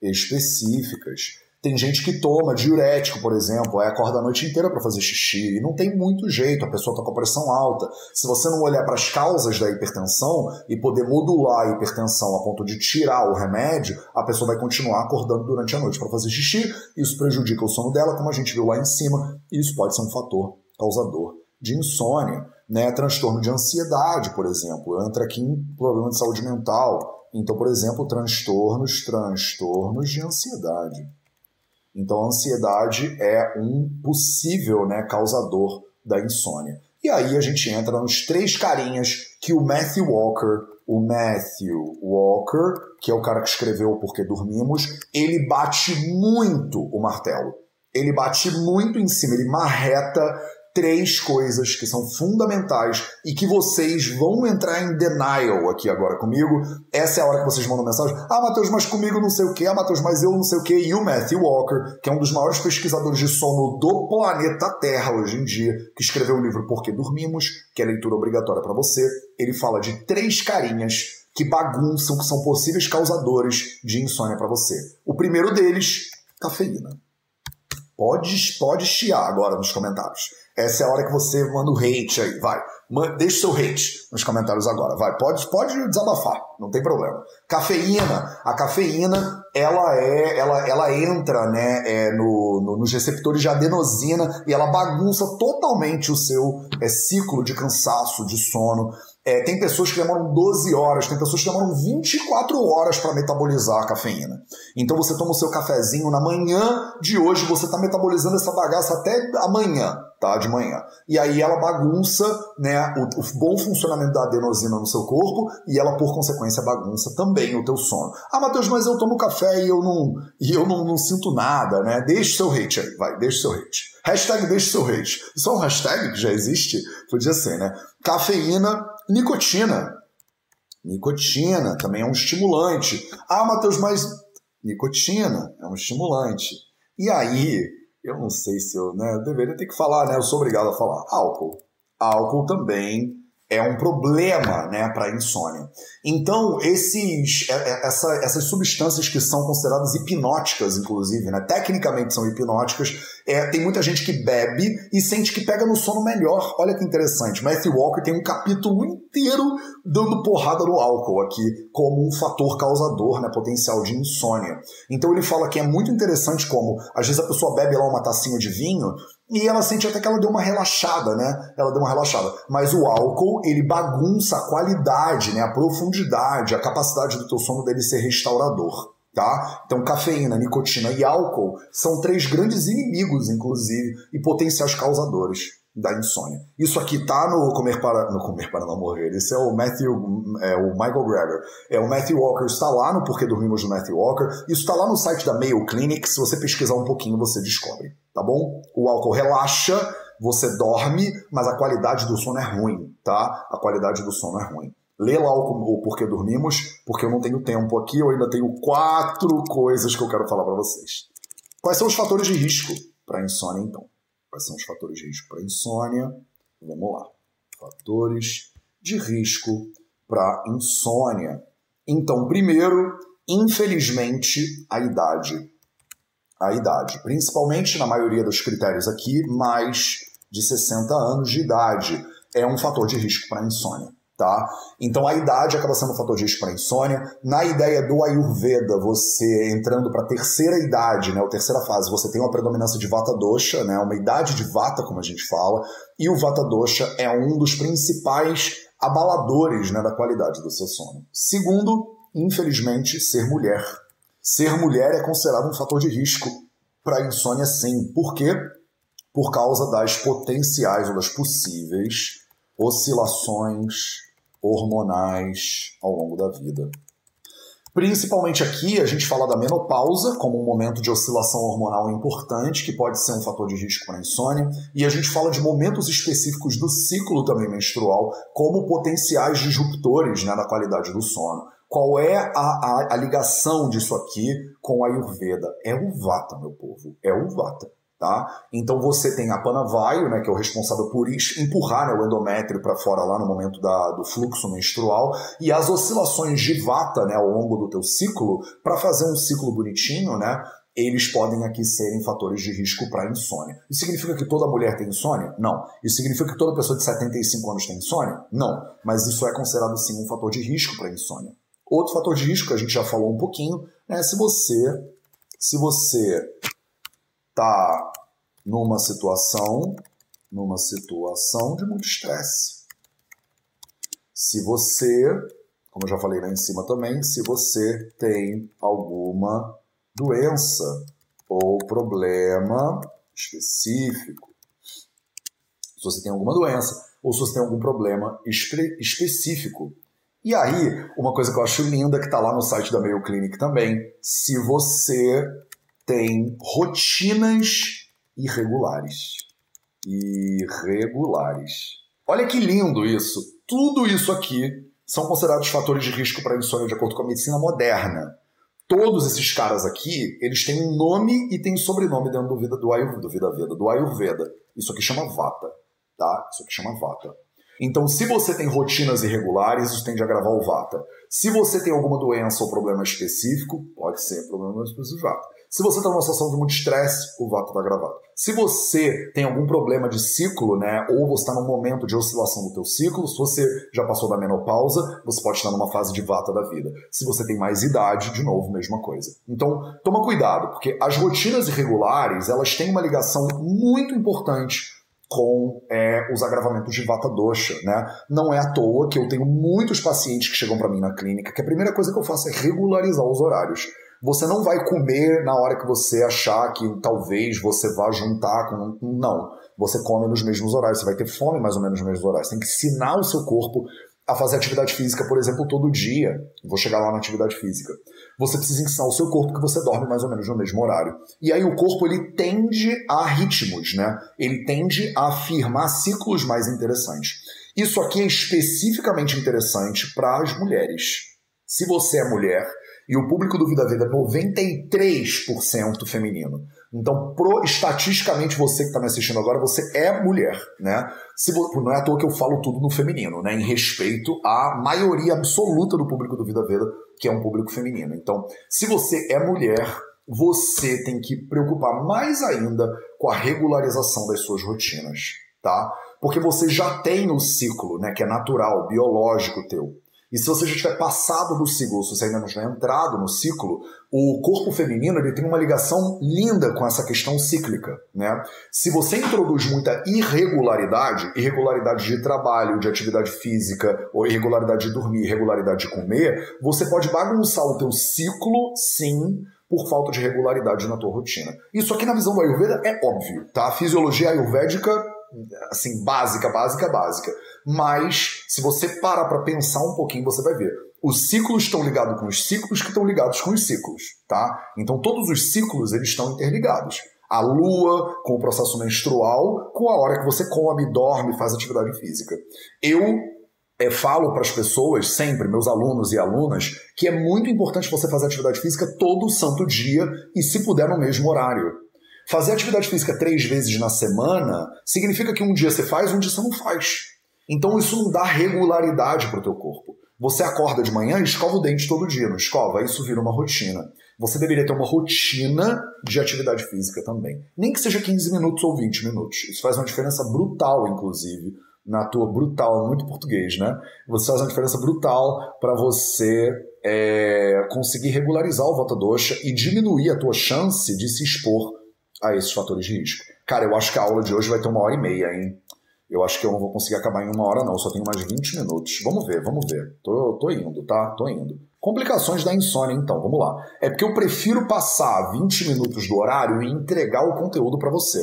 específicas Tem gente que toma diurético, por exemplo, aí acorda a noite inteira para fazer xixi e não tem muito jeito, a pessoa está com a pressão alta. Se você não olhar para as causas da hipertensão e poder modular a hipertensão a ponto de tirar o remédio, a pessoa vai continuar acordando durante a noite para fazer xixi, isso prejudica o sono dela, como a gente viu lá em cima, e isso pode ser um fator causador de insônia, né? Transtorno de ansiedade, por exemplo, entra aqui em problema de saúde mental. Então, por exemplo, transtornos, transtornos de ansiedade. Então, a ansiedade é um possível né, causador da insônia. E aí a gente entra nos três carinhas que o Matthew Walker, o Matthew Walker, que é o cara que escreveu o Porquê Dormimos, ele bate muito o martelo. Ele bate muito em cima, ele marreta três coisas que são fundamentais e que vocês vão entrar em denial aqui agora comigo. Essa é a hora que vocês mandam mensagem. Ah, Matheus, mas comigo não sei o que. Ah, Matheus, mas eu não sei o que. E o Matthew Walker, que é um dos maiores pesquisadores de sono do planeta Terra hoje em dia, que escreveu o livro Por que Dormimos, que é leitura obrigatória para você. Ele fala de três carinhas que bagunçam, que são possíveis causadores de insônia para você. O primeiro deles, cafeína. Pode, pode chiar agora nos comentários. Essa é a hora que você manda o hate aí, vai. Deixa seu hate nos comentários agora, vai. Pode, pode desabafar, não tem problema. Cafeína, a cafeína, ela é, ela, ela entra, né, é, no, no, nos receptores de adenosina e ela bagunça totalmente o seu é, ciclo de cansaço, de sono. É, tem pessoas que demoram 12 horas, tem pessoas que demoram 24 horas para metabolizar a cafeína. Então você toma o seu cafezinho na manhã de hoje, você está metabolizando essa bagaça até amanhã, tá? De manhã. E aí ela bagunça né, o, o bom funcionamento da adenosina no seu corpo e ela, por consequência, bagunça também o teu sono. Ah, Matheus, mas eu tomo café e eu não, e eu não, não sinto nada, né? Deixa seu hate aí, vai, deixa seu hate. Hashtag deixa seu hate. É um hashtag que já existe? Podia ser, né? Cafeína Nicotina. Nicotina também é um estimulante. Ah, Matheus, mas nicotina é um estimulante. E aí, eu não sei se eu, né, eu deveria ter que falar, né? Eu sou obrigado a falar. Álcool. Álcool também é um problema né, para a insônia. Então, esses, é, é, essa, essas substâncias que são consideradas hipnóticas, inclusive, né, tecnicamente são hipnóticas, é, tem muita gente que bebe e sente que pega no sono melhor. Olha que interessante. Matthew Walker tem um capítulo inteiro dando porrada no álcool aqui, como um fator causador, né, potencial de insônia. Então ele fala que é muito interessante como, às vezes a pessoa bebe lá uma tacinha de vinho e ela sente até que ela deu uma relaxada, né? Ela deu uma relaxada. Mas o álcool, ele bagunça a qualidade, né? A profundidade, a capacidade do teu sono dele ser restaurador. Tá? Então, cafeína, nicotina e álcool são três grandes inimigos, inclusive, e potenciais causadores da insônia. Isso aqui tá no Comer para no Comer para não morrer. Esse é o Matthew, é o Michael Greger. É o Matthew Walker está lá no Porquê Dormimos do Matthew Walker. Isso está lá no site da Mayo Clinic. Se você pesquisar um pouquinho, você descobre, tá bom? O álcool relaxa, você dorme, mas a qualidade do sono é ruim, tá? A qualidade do sono é ruim. Lê lá o, o Porquê Dormimos, porque eu não tenho tempo aqui, eu ainda tenho quatro coisas que eu quero falar para vocês. Quais são os fatores de risco para insônia, então? Quais são os fatores de risco para insônia? Vamos lá. Fatores de risco para insônia. Então, primeiro, infelizmente, a idade. A idade, principalmente na maioria dos critérios aqui, mais de 60 anos de idade, é um fator de risco para insônia. Tá? Então a idade acaba sendo um fator de risco para insônia. Na ideia do Ayurveda, você entrando para a terceira idade, né, a terceira fase, você tem uma predominância de Vata Dosha, né, uma idade de Vata, como a gente fala, e o Vata Dosha é um dos principais abaladores né, da qualidade do seu sono. Segundo, infelizmente, ser mulher. Ser mulher é considerado um fator de risco para insônia, sim. Por quê? Por causa das potenciais ou das possíveis oscilações hormonais ao longo da vida. Principalmente aqui, a gente fala da menopausa como um momento de oscilação hormonal importante, que pode ser um fator de risco para a insônia, e a gente fala de momentos específicos do ciclo também menstrual, como potenciais disruptores né, na qualidade do sono. Qual é a, a, a ligação disso aqui com a Ayurveda? É o Vata, meu povo, é o Vata. Tá? Então você tem a Panavaio, né, que é o responsável por empurrar né, o endométrio para fora lá no momento da, do fluxo menstrual, e as oscilações de vata né, ao longo do teu ciclo, para fazer um ciclo bonitinho, né, eles podem aqui serem fatores de risco para insônia. Isso significa que toda mulher tem insônia? Não. Isso significa que toda pessoa de 75 anos tem insônia? Não. Mas isso é considerado sim um fator de risco para insônia. Outro fator de risco que a gente já falou um pouquinho é se você se você tá numa situação numa situação de muito estresse. Se você, como eu já falei lá em cima também, se você tem alguma doença ou problema específico, se você tem alguma doença ou se você tem algum problema espe específico. E aí, uma coisa que eu acho linda, que está lá no site da Mayo Clinic também, se você tem rotinas irregulares. Irregulares. Olha que lindo isso. Tudo isso aqui são considerados fatores de risco para insônia de acordo com a medicina moderna todos esses caras aqui, eles têm um nome e têm um sobrenome dentro do Vida do Ayurveda, do Vida Veda, do Ayurveda. Isso aqui chama Vata, tá? Isso aqui chama Vata. Então, se você tem rotinas irregulares, isso tende a agravar o Vata. Se você tem alguma doença ou problema específico, pode ser problema específico Vata. Se você está numa situação de muito estresse, o Vata está gravado. Se você tem algum problema de ciclo, né, ou você está num momento de oscilação do teu ciclo, se você já passou da menopausa, você pode estar numa fase de Vata da vida. Se você tem mais idade, de novo, mesma coisa. Então, toma cuidado, porque as rotinas irregulares, elas têm uma ligação muito importante com é, os agravamentos de vata dosha, né? Não é à toa que eu tenho muitos pacientes que chegam para mim na clínica que a primeira coisa que eu faço é regularizar os horários. Você não vai comer na hora que você achar que talvez você vá juntar com. Não. Você come nos mesmos horários. Você vai ter fome mais ou menos nos mesmos horários. Você tem que ensinar o seu corpo a fazer atividade física, por exemplo, todo dia. Vou chegar lá na atividade física. Você precisa ensinar o seu corpo que você dorme mais ou menos no mesmo horário. E aí o corpo ele tende a ritmos, né? Ele tende a afirmar ciclos mais interessantes. Isso aqui é especificamente interessante para as mulheres. Se você é mulher, e o público do Vida Veda é 93% feminino. Então, pro, estatisticamente, você que está me assistindo agora, você é mulher, né? Se, não é à toa que eu falo tudo no feminino, né? Em respeito à maioria absoluta do público do Vida Veda, que é um público feminino. Então, se você é mulher, você tem que preocupar mais ainda com a regularização das suas rotinas, tá? Porque você já tem o ciclo, né? Que é natural, biológico teu. E se você já tiver passado do ciclo, se você ainda não tiver entrado no ciclo, o corpo feminino ele tem uma ligação linda com essa questão cíclica. Né? Se você introduz muita irregularidade, irregularidade de trabalho, de atividade física, ou irregularidade de dormir, irregularidade de comer, você pode bagunçar o teu ciclo, sim, por falta de regularidade na tua rotina. Isso aqui na visão do Ayurveda é óbvio, tá? A fisiologia ayurvédica, assim, básica, básica, básica. Mas, se você parar para pensar um pouquinho, você vai ver. Os ciclos estão ligados com os ciclos que estão ligados com os ciclos, tá? Então, todos os ciclos, eles estão interligados. A lua com o processo menstrual, com a hora que você come, dorme, faz atividade física. Eu é, falo para as pessoas, sempre, meus alunos e alunas, que é muito importante você fazer atividade física todo santo dia e, se puder, no mesmo horário. Fazer atividade física três vezes na semana significa que um dia você faz, um dia você não faz. Então isso não dá regularidade para o teu corpo. Você acorda de manhã e escova o dente todo dia, não escova? Isso vira uma rotina. Você deveria ter uma rotina de atividade física também. Nem que seja 15 minutos ou 20 minutos. Isso faz uma diferença brutal, inclusive, na tua brutal, muito português, né? Você faz uma diferença brutal para você é, conseguir regularizar o Vata Dosha e diminuir a tua chance de se expor a esses fatores de risco. Cara, eu acho que a aula de hoje vai ter uma hora e meia, hein? Eu acho que eu não vou conseguir acabar em uma hora, não. Eu só tenho mais 20 minutos. Vamos ver, vamos ver. Tô, tô indo, tá? Tô indo. Complicações da insônia, então, vamos lá. É porque eu prefiro passar 20 minutos do horário e entregar o conteúdo para você,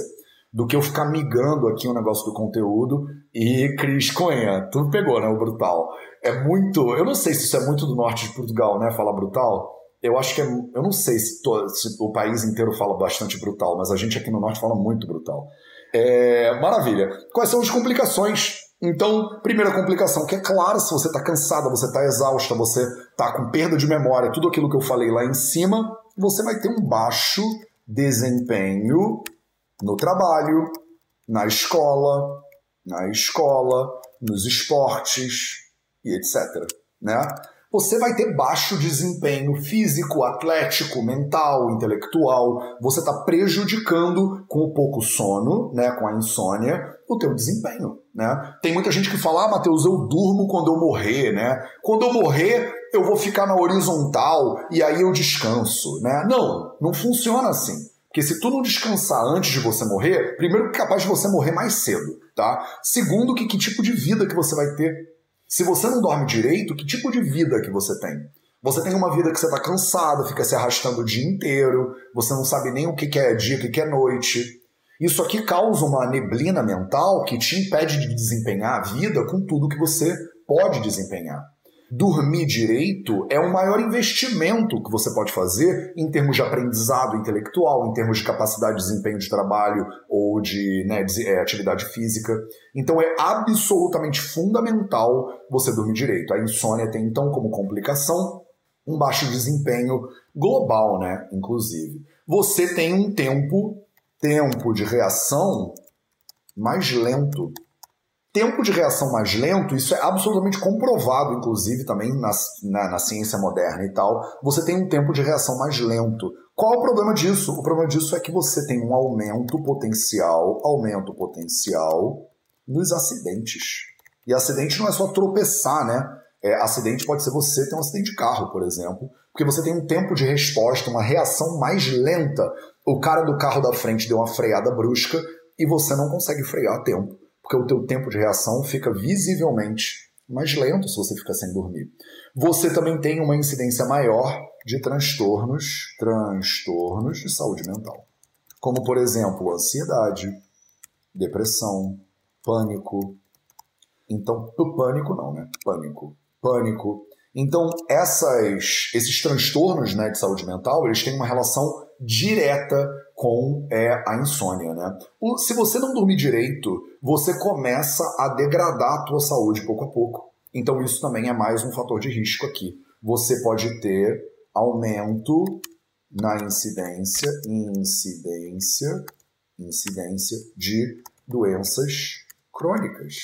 do que eu ficar migrando aqui o negócio do conteúdo e Cris Cunha. Tudo pegou, né? O brutal. É muito. Eu não sei se isso é muito do norte de Portugal, né? Falar brutal. Eu acho que é. Eu não sei se, se o país inteiro fala bastante brutal, mas a gente aqui no norte fala muito brutal. É, maravilha. Quais são as complicações? Então, primeira complicação, que é claro, se você está cansada, você está exausta, você está com perda de memória, tudo aquilo que eu falei lá em cima, você vai ter um baixo desempenho no trabalho, na escola, na escola, nos esportes e etc. Né? Você vai ter baixo desempenho físico, atlético, mental, intelectual. Você está prejudicando com o pouco sono, né, com a insônia, o teu desempenho, né? Tem muita gente que fala, ah, Matheus, eu durmo quando eu morrer, né? Quando eu morrer, eu vou ficar na horizontal e aí eu descanso, né? Não, não funciona assim. Porque se tu não descansar antes de você morrer, primeiro que é capaz de você morrer mais cedo, tá? Segundo que que tipo de vida que você vai ter se você não dorme direito, que tipo de vida que você tem? Você tem uma vida que você está cansado, fica se arrastando o dia inteiro, você não sabe nem o que é dia, o que é noite. Isso aqui causa uma neblina mental que te impede de desempenhar a vida com tudo que você pode desempenhar dormir direito é o maior investimento que você pode fazer em termos de aprendizado intelectual, em termos de capacidade de desempenho de trabalho ou de, né, é, atividade física. Então é absolutamente fundamental você dormir direito. A insônia tem então como complicação um baixo desempenho global, né, inclusive. Você tem um tempo tempo de reação mais lento Tempo de reação mais lento, isso é absolutamente comprovado, inclusive, também na, na, na, ciência moderna e tal. Você tem um tempo de reação mais lento. Qual o problema disso? O problema disso é que você tem um aumento potencial, aumento potencial nos acidentes. E acidente não é só tropeçar, né? É, acidente pode ser você ter um acidente de carro, por exemplo, porque você tem um tempo de resposta, uma reação mais lenta. O cara do carro da frente deu uma freada brusca e você não consegue frear a tempo porque o teu tempo de reação fica visivelmente mais lento se você ficar sem dormir. Você também tem uma incidência maior de transtornos, transtornos de saúde mental, como por exemplo, ansiedade, depressão, pânico. Então, pânico não, né? Pânico. Pânico. Então, essas, esses transtornos né, de saúde mental, eles têm uma relação direta com é, a insônia, né? Se você não dormir direito, você começa a degradar a tua saúde pouco a pouco. Então isso também é mais um fator de risco aqui. Você pode ter aumento na incidência, incidência, incidência de doenças crônicas.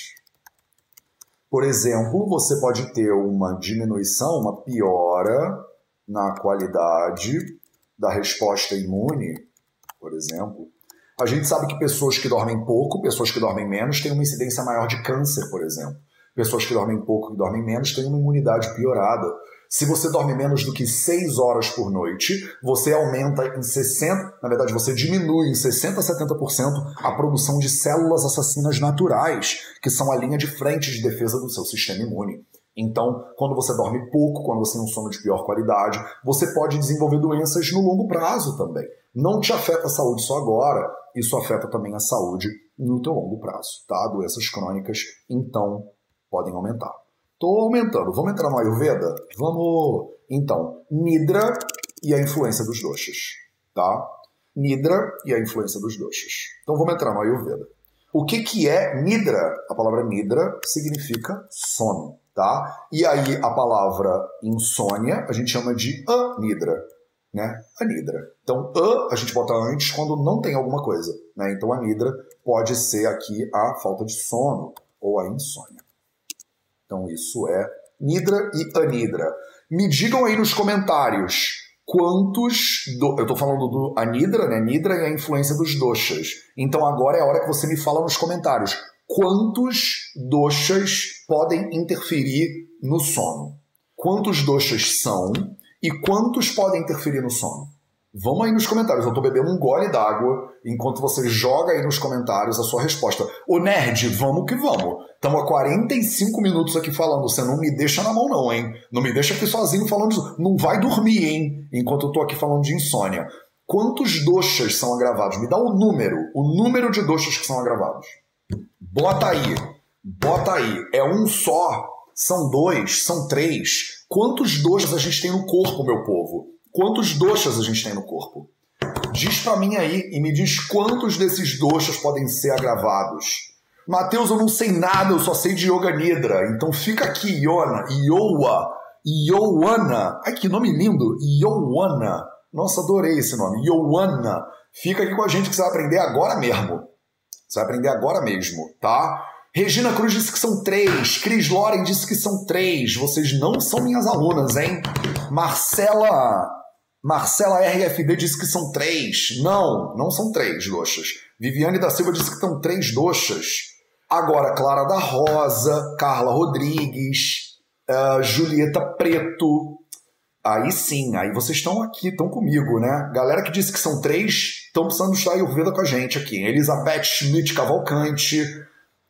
Por exemplo, você pode ter uma diminuição, uma piora na qualidade da resposta imune por exemplo, a gente sabe que pessoas que dormem pouco, pessoas que dormem menos, têm uma incidência maior de câncer, por exemplo. Pessoas que dormem pouco e dormem menos têm uma imunidade piorada. Se você dorme menos do que 6 horas por noite, você aumenta em 60%, na verdade, você diminui em 60% a 70% a produção de células assassinas naturais, que são a linha de frente de defesa do seu sistema imune. Então, quando você dorme pouco, quando você tem um sono de pior qualidade, você pode desenvolver doenças no longo prazo também. Não te afeta a saúde só agora, isso afeta também a saúde no teu longo prazo, tá? Doenças crônicas, então, podem aumentar. Tô aumentando. Vamos entrar no Ayurveda? Vamos. Então, Nidra e a influência dos doshas, tá? Nidra e a influência dos doshas. Então, vamos entrar no Ayurveda. O que, que é Nidra? A palavra Nidra significa sono tá? E aí a palavra insônia a gente chama de anidra, né? Anidra. Então, a a gente bota antes quando não tem alguma coisa, né? Então, anidra pode ser aqui a falta de sono ou a insônia. Então, isso é nidra e anidra. Me digam aí nos comentários quantos. Do... Eu estou falando do anidra, né? Nidra e a influência dos doshas. Então, agora é a hora que você me fala nos comentários quantos doshas podem interferir no sono. Quantos doshas são e quantos podem interferir no sono? Vamos aí nos comentários. Eu estou bebendo um gole d'água enquanto você joga aí nos comentários a sua resposta. Ô nerd, vamos que vamos. Estamos há 45 minutos aqui falando. Você não me deixa na mão, não, hein? Não me deixa aqui sozinho falando disso. Não vai dormir, hein? Enquanto eu estou aqui falando de insônia. Quantos doxas são agravados? Me dá o número. O número de doxas que são agravados. Bota aí, bota aí. É um só, são dois, são três. Quantos doxas a gente tem no corpo, meu povo? Quantos doxas a gente tem no corpo? Diz para mim aí e me diz quantos desses doxas podem ser agravados. Mateus, eu não sei nada, eu só sei de Yoga Nidra. Então fica aqui, Iona, Iowa, Ioana. Ai, que nome lindo! Ioana. Nossa, adorei esse nome. Ioana. Fica aqui com a gente que você vai aprender agora mesmo. Você vai aprender agora mesmo, tá? Regina Cruz disse que são três. Cris Loren disse que são três. Vocês não são minhas alunas, hein? Marcela. Marcela RFD disse que são três. Não, não são três doxas. Viviane da Silva disse que são três doxas. Agora, Clara da Rosa, Carla Rodrigues, uh, Julieta Preto, Aí sim, aí vocês estão aqui, estão comigo, né? Galera que disse que são três, estão precisando estudar Ayurveda com a gente aqui. Elizabeth Schmidt Cavalcante.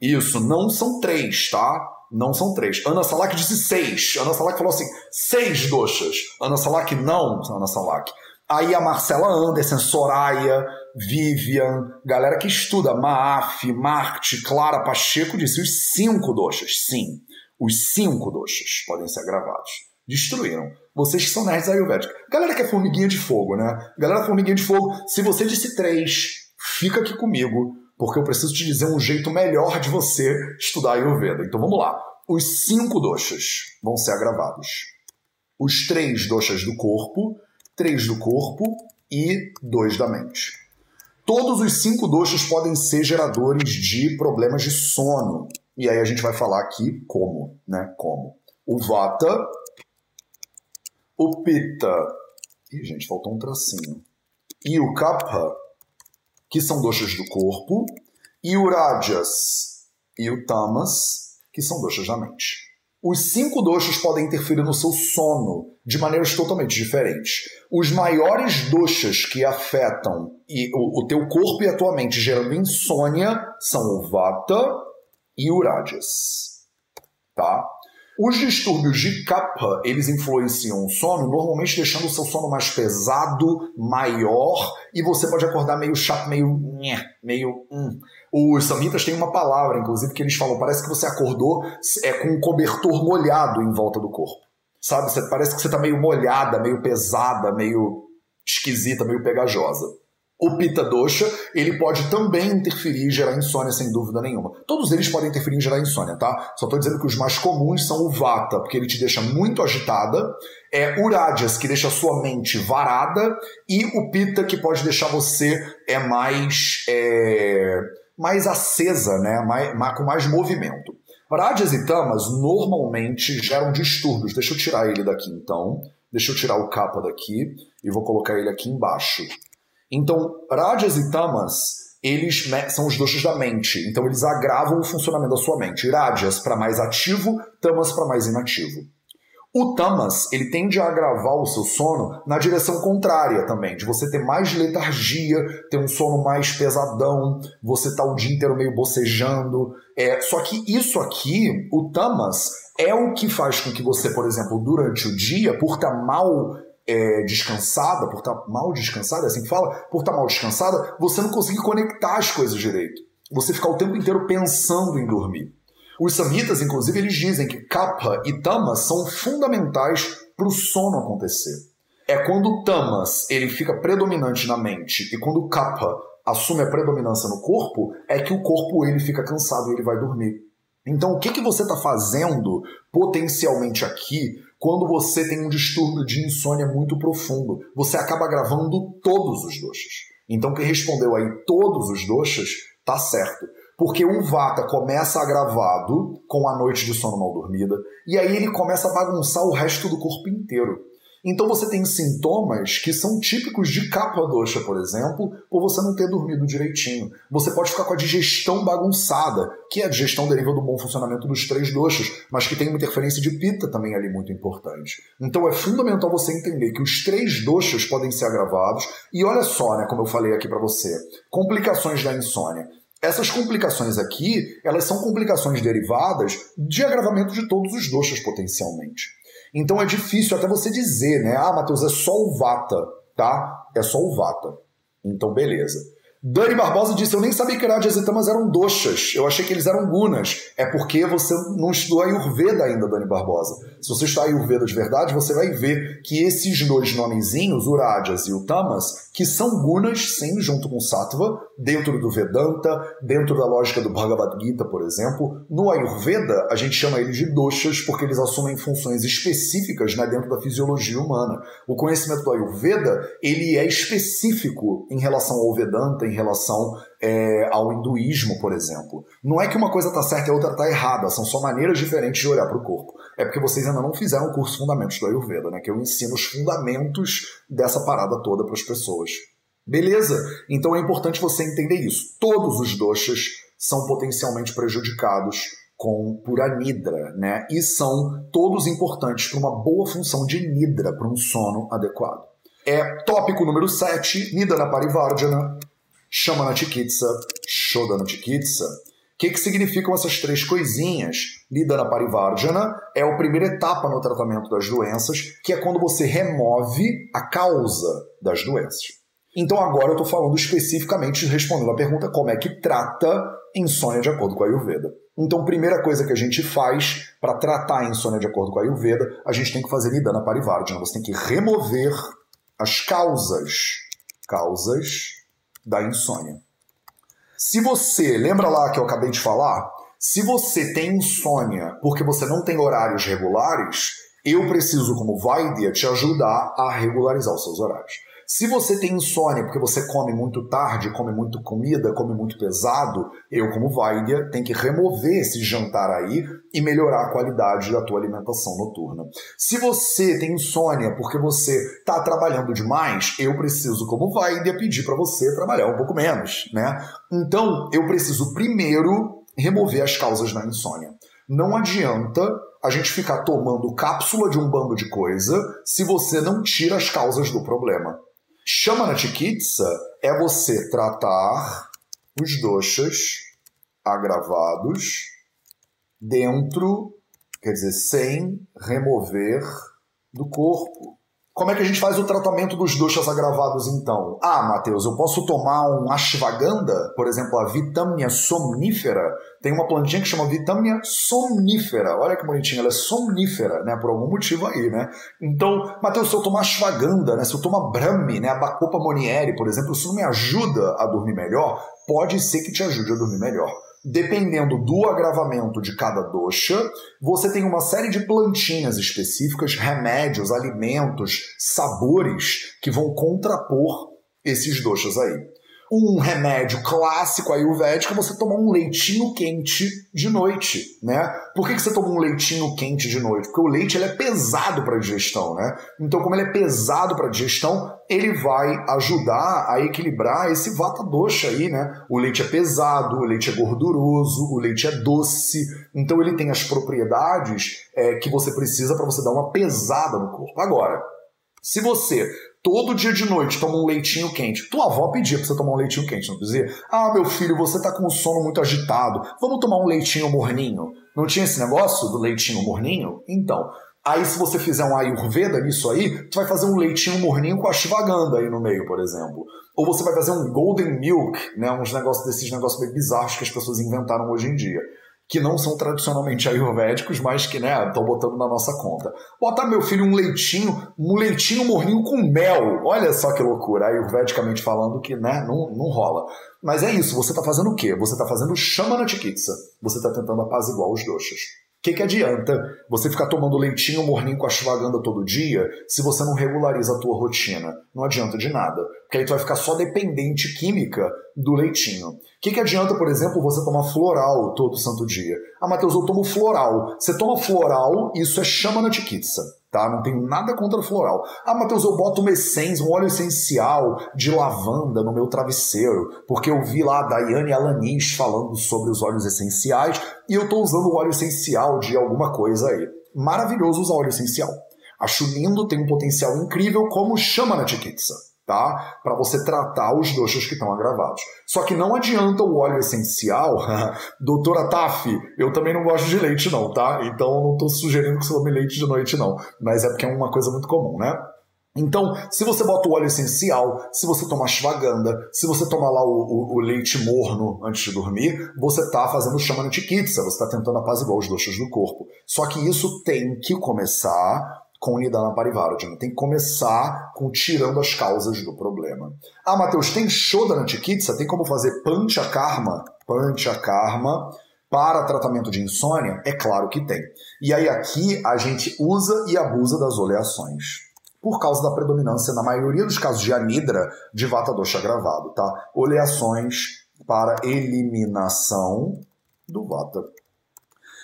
Isso, não são três, tá? Não são três. Ana Salak disse seis. Ana Salak falou assim: seis doxas. Ana Salak, não, Ana Salak. Aí a Marcela Anderson, Soraya, Vivian, galera que estuda, Maaf, Marte, Clara Pacheco disse os cinco doxas. Sim, os cinco doxas podem ser gravados. Destruíram. Vocês que são nerds ayurvédicos. Galera que é formiguinha de fogo, né? Galera formiguinha de fogo, se você disse três, fica aqui comigo, porque eu preciso te dizer um jeito melhor de você estudar Ayurveda. Então vamos lá. Os cinco doshas vão ser agravados. Os três doshas do corpo, três do corpo e dois da mente. Todos os cinco doshas podem ser geradores de problemas de sono. E aí a gente vai falar aqui como, né? Como. O Vata o Pitta, e gente, faltou um tracinho, e o Kapha, que são doshas do corpo, e o Rajas e o Tamas, que são doshas da mente. Os cinco doshas podem interferir no seu sono de maneiras totalmente diferentes. Os maiores doshas que afetam e o, o teu corpo e a tua mente gerando insônia são o Vata e o Rajas. Tá? Os distúrbios de kapha, eles influenciam o sono, normalmente deixando o seu sono mais pesado, maior, e você pode acordar meio chato, meio... meio... Hum. Os samhitas têm uma palavra, inclusive, que eles falam, parece que você acordou é, com um cobertor molhado em volta do corpo. Sabe? Você, parece que você está meio molhada, meio pesada, meio esquisita, meio pegajosa. O Pitta Dosha, ele pode também interferir e gerar insônia, sem dúvida nenhuma. Todos eles podem interferir em gerar insônia, tá? Só estou dizendo que os mais comuns são o Vata, porque ele te deixa muito agitada, é o Rajas, que deixa a sua mente varada, e o Pitta, que pode deixar você é mais, é, mais acesa, né? Mais, mais, com mais movimento. Rajas e Tamas normalmente geram distúrbios. Deixa eu tirar ele daqui então. Deixa eu tirar o capa daqui e vou colocar ele aqui embaixo. Então, Rajas e Tamas, eles são os doshas da mente. Então, eles agravam o funcionamento da sua mente. Rajas para mais ativo, Tamas para mais inativo. O tamas, ele tende a agravar o seu sono na direção contrária também, de você ter mais letargia, ter um sono mais pesadão, você tá o dia inteiro meio bocejando. É, só que isso aqui, o tamas, é o que faz com que você, por exemplo, durante o dia, por estar mal é, descansada, por estar mal descansada, é assim que fala, por estar mal descansada, você não conseguir conectar as coisas direito. Você ficar o tempo inteiro pensando em dormir. Os samhitas, inclusive, eles dizem que kapha e tamas são fundamentais para o sono acontecer. É quando o tamas ele fica predominante na mente e quando o kapha assume a predominância no corpo, é que o corpo ele fica cansado e ele vai dormir. Então, o que, que você está fazendo potencialmente aqui quando você tem um distúrbio de insônia muito profundo? Você acaba gravando todos os doxas. Então, quem respondeu aí todos os doxas, tá certo. Porque o Vata começa agravado com a noite de sono mal dormida, e aí ele começa a bagunçar o resto do corpo inteiro. Então você tem sintomas que são típicos de capa dosha, por exemplo, por você não ter dormido direitinho. Você pode ficar com a digestão bagunçada, que a digestão deriva do bom funcionamento dos três doshas, mas que tem uma interferência de pita também ali muito importante. Então é fundamental você entender que os três doshas podem ser agravados, e olha só, né, como eu falei aqui para você, complicações da insônia. Essas complicações aqui, elas são complicações derivadas de agravamento de todos os doshas potencialmente. Então é difícil até você dizer, né? Ah, Matheus, é só o Vata, tá? É só o Vata. Então, beleza. Dani Barbosa disse: Eu nem sabia que Rajas e Tamas eram doxas. Eu achei que eles eram gunas. É porque você não estudou Ayurveda ainda, Dani Barbosa. Se você estudar Ayurveda de verdade, você vai ver que esses dois nomezinhos, o Rajas e o Tamas, que são gunas, sim, junto com Sattva, dentro do Vedanta, dentro da lógica do Bhagavad Gita, por exemplo. No Ayurveda, a gente chama eles de doshas porque eles assumem funções específicas né, dentro da fisiologia humana. O conhecimento do Ayurveda ele é específico em relação ao Vedanta, em relação é, ao hinduísmo, por exemplo. Não é que uma coisa está certa e a outra está errada, são só maneiras diferentes de olhar para o corpo. É porque vocês ainda não fizeram o curso Fundamentos do Ayurveda, né? Que eu ensino os fundamentos dessa parada toda para as pessoas. Beleza? Então é importante você entender isso. Todos os doshas são potencialmente prejudicados com por anidra, né? E são todos importantes para uma boa função de nidra, para um sono adequado. É tópico número 7, Nidana Parivardhana, Shamana Chikitsa, Shodana Chikitsa. O que, que significam essas três coisinhas? Nidana Parivardhana é a primeira etapa no tratamento das doenças, que é quando você remove a causa das doenças. Então agora eu estou falando especificamente, respondendo a pergunta como é que trata insônia de acordo com a Ayurveda. Então, primeira coisa que a gente faz para tratar a insônia de acordo com a Ayurveda, a gente tem que fazer Nidana Parivardhana. Você tem que remover as causas, causas da insônia. Se você, lembra lá que eu acabei de falar? Se você tem insônia porque você não tem horários regulares, eu preciso, como Vaidya, te ajudar a regularizar os seus horários. Se você tem insônia porque você come muito tarde, come muito comida, come muito pesado, eu, como Vaidya, tenho que remover esse jantar aí e melhorar a qualidade da tua alimentação noturna. Se você tem insônia porque você está trabalhando demais, eu preciso, como Vaidya, pedir para você trabalhar um pouco menos, né? Então, eu preciso primeiro remover as causas da insônia. Não adianta a gente ficar tomando cápsula de um bando de coisa se você não tira as causas do problema. Shamana Chikitsa é você tratar os doshas agravados dentro, quer dizer, sem remover do corpo. Como é que a gente faz o tratamento dos doshas agravados então? Ah, Matheus, eu posso tomar um ashwagandha, por exemplo, a vitamina somnífera. Tem uma plantinha que chama vitamina somnífera. Olha que bonitinha, ela é somnífera, né? Por algum motivo aí, né? Então, Matheus, se eu tomar ashwagandha, né? Se eu tomar brahmi, né? A bacopa monieri, por exemplo, isso não me ajuda a dormir melhor? Pode ser que te ajude a dormir melhor dependendo do agravamento de cada dosha, você tem uma série de plantinhas específicas, remédios, alimentos, sabores que vão contrapor esses doshas aí um remédio clássico ayurvédico é você tomar um leitinho quente de noite, né? Por que, que você toma um leitinho quente de noite? Porque o leite ele é pesado para digestão, né? Então, como ele é pesado para digestão, ele vai ajudar a equilibrar esse vata dosha aí, né? O leite é pesado, o leite é gorduroso, o leite é doce, então ele tem as propriedades é, que você precisa para você dar uma pesada no corpo. Agora, se você todo dia de noite toma um leitinho quente. Tua avó pedia pra você tomar um leitinho quente, não dizia? Ah, meu filho, você tá com o sono muito agitado, vamos tomar um leitinho morninho. Não tinha esse negócio do leitinho morninho? Então, aí se você fizer um Ayurveda nisso aí, tu vai fazer um leitinho morninho com a Ashwagandha aí no meio, por exemplo. Ou você vai fazer um Golden Milk, né, uns negócios desses negócios meio bizarros que as pessoas inventaram hoje em dia que não são tradicionalmente ayurvédicos, mas que, né, estão botando na nossa conta. Botar meu filho um leitinho, um leitinho morninho com mel. Olha só que loucura, ayurvedicamente falando que, né, não, não rola. Mas é isso, você está fazendo o quê? Você está fazendo shamana chikitsa. Você está tentando apaziguar os doshas que, que adianta você ficar tomando leitinho morninho com a ashwagandha todo dia se você não regulariza a tua rotina? Não adianta de nada, porque aí tu vai ficar só dependente química do leitinho. O que, que adianta, por exemplo, você tomar floral todo santo dia? Ah, Matheus, eu tomo floral. Você toma floral, isso é chama na tikitsa tá? Não tenho nada contra floral. Ah, Matheus, eu boto uma essência, um óleo essencial de lavanda no meu travesseiro, porque eu vi lá a Daiane Alanis falando sobre os óleos essenciais e eu tô usando o óleo essencial de alguma coisa aí. Maravilhoso usar óleo essencial. Acho lindo, tem um potencial incrível, como chama na Tikitsa tá? Para você tratar os doxos que estão agravados. Só que não adianta o óleo essencial. Doutora Taf, eu também não gosto de leite não, tá? Então não estou sugerindo que você tome leite de noite não, mas é porque é uma coisa muito comum, né? Então, se você bota o óleo essencial, se você toma ashwagandha, se você tomar lá o, o, o, leite morno antes de dormir, você está fazendo chamana tikitsa, você está tentando apaziguar os doxos do corpo. Só que isso tem que começar com Nidana Parivardhana. Tem que começar com tirando as causas do problema. Ah, Matheus, tem Shodana Chikitsa? Tem como fazer Pancha Karma? Pancha Karma para tratamento de insônia? É claro que tem. E aí aqui a gente usa e abusa das oleações. por causa da predominância, na maioria dos casos de anidra, de vata dosha gravado, tá? Oleações para eliminação do vata.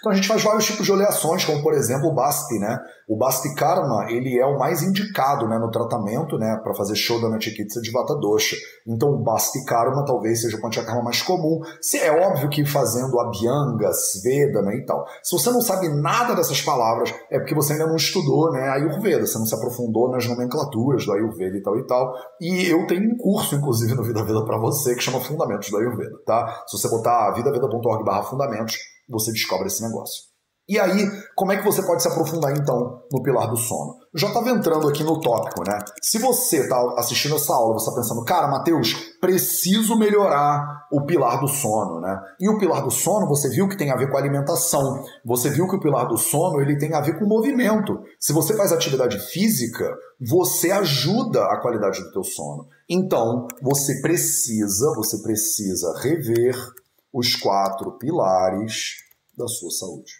Então a gente faz vários tipos de oleações, como por exemplo o Basti, né? O Basti Karma, ele é o mais indicado né, no tratamento, né, para fazer Shodana Chikitsa de Vata Dosha. Então o Basti Karma talvez seja o Panchakarma mais comum. É óbvio que fazendo Abhyanga, Svedana e tal. Se você não sabe nada dessas palavras, é porque você ainda não estudou, né, Ayurveda, você não se aprofundou nas nomenclaturas do Ayurveda e tal e tal. E eu tenho um curso inclusive no Vida Veda para você que chama Fundamentos do Ayurveda, tá? Se você botar vidaveda.org/fundamentos, você descobre esse negócio. E aí, como é que você pode se aprofundar então no pilar do sono? Eu já estava entrando aqui no tópico, né? Se você está assistindo essa aula, você está pensando, cara, Matheus, preciso melhorar o pilar do sono, né? E o pilar do sono, você viu que tem a ver com alimentação. Você viu que o pilar do sono ele tem a ver com movimento. Se você faz atividade física, você ajuda a qualidade do teu sono. Então, você precisa, você precisa rever os quatro pilares da sua saúde.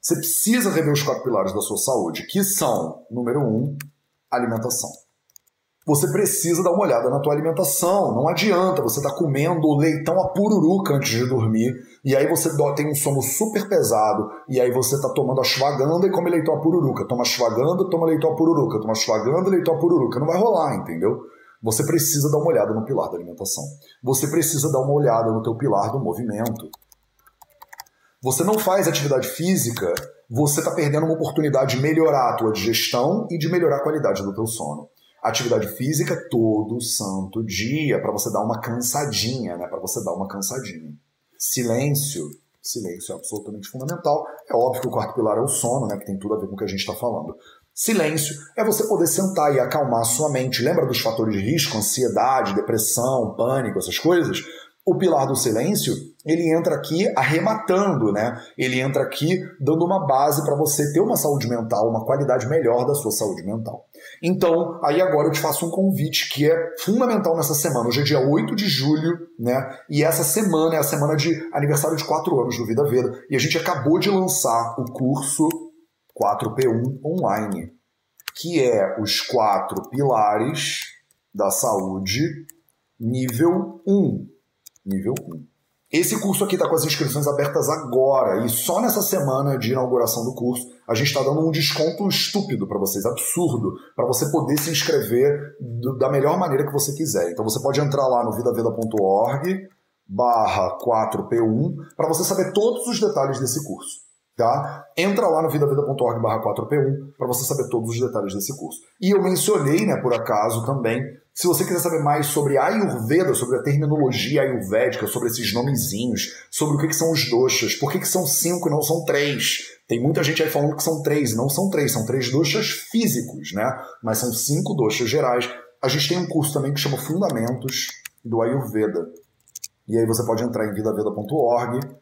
Você precisa rever os quatro pilares da sua saúde, que são, número um, alimentação. Você precisa dar uma olhada na tua alimentação. Não adianta você estar tá comendo leitão a pururuca antes de dormir, e aí você tem um sono super pesado, e aí você está tomando ashwagandha e come leitão a pururuca. Toma ashwagandha, toma leitão a pururuca. Toma ashwagandha, leitão a pururuca. Não vai rolar, entendeu? Você precisa dar uma olhada no pilar da alimentação. Você precisa dar uma olhada no teu pilar do movimento. Você não faz atividade física, você está perdendo uma oportunidade de melhorar a tua digestão e de melhorar a qualidade do teu sono. Atividade física todo santo dia, para você dar uma cansadinha, né? Para você dar uma cansadinha. Silêncio, silêncio é absolutamente fundamental. É óbvio que o quarto pilar é o sono, né? Que tem tudo a ver com o que a gente está falando. Silêncio é você poder sentar e acalmar sua mente. Lembra dos fatores de risco, ansiedade, depressão, pânico, essas coisas? O pilar do silêncio, ele entra aqui arrematando, né? Ele entra aqui dando uma base para você ter uma saúde mental, uma qualidade melhor da sua saúde mental. Então, aí agora eu te faço um convite que é fundamental nessa semana. Hoje é dia 8 de julho, né? E essa semana é a semana de aniversário de 4 anos do Vida Veda. E a gente acabou de lançar o curso 4P1 online, que é os quatro pilares da saúde nível 1. Nível 1. Esse curso aqui está com as inscrições abertas agora e só nessa semana de inauguração do curso a gente está dando um desconto estúpido para vocês, absurdo, para você poder se inscrever do, da melhor maneira que você quiser. Então você pode entrar lá no vidaveda.org barra 4P1 para você saber todos os detalhes desse curso. Tá? Entra lá no vidaveda.org barra 4P1 para você saber todos os detalhes desse curso. E eu mencionei, né, por acaso, também, se você quiser saber mais sobre a Ayurveda, sobre a terminologia ayurvédica, sobre esses nomezinhos, sobre o que, que são os doshas, por que, que são cinco e não são três. Tem muita gente aí falando que são três, não são três, são três doshas físicos, né? Mas são cinco doshas gerais. A gente tem um curso também que chama Fundamentos do Ayurveda. E aí você pode entrar em vidaveda.org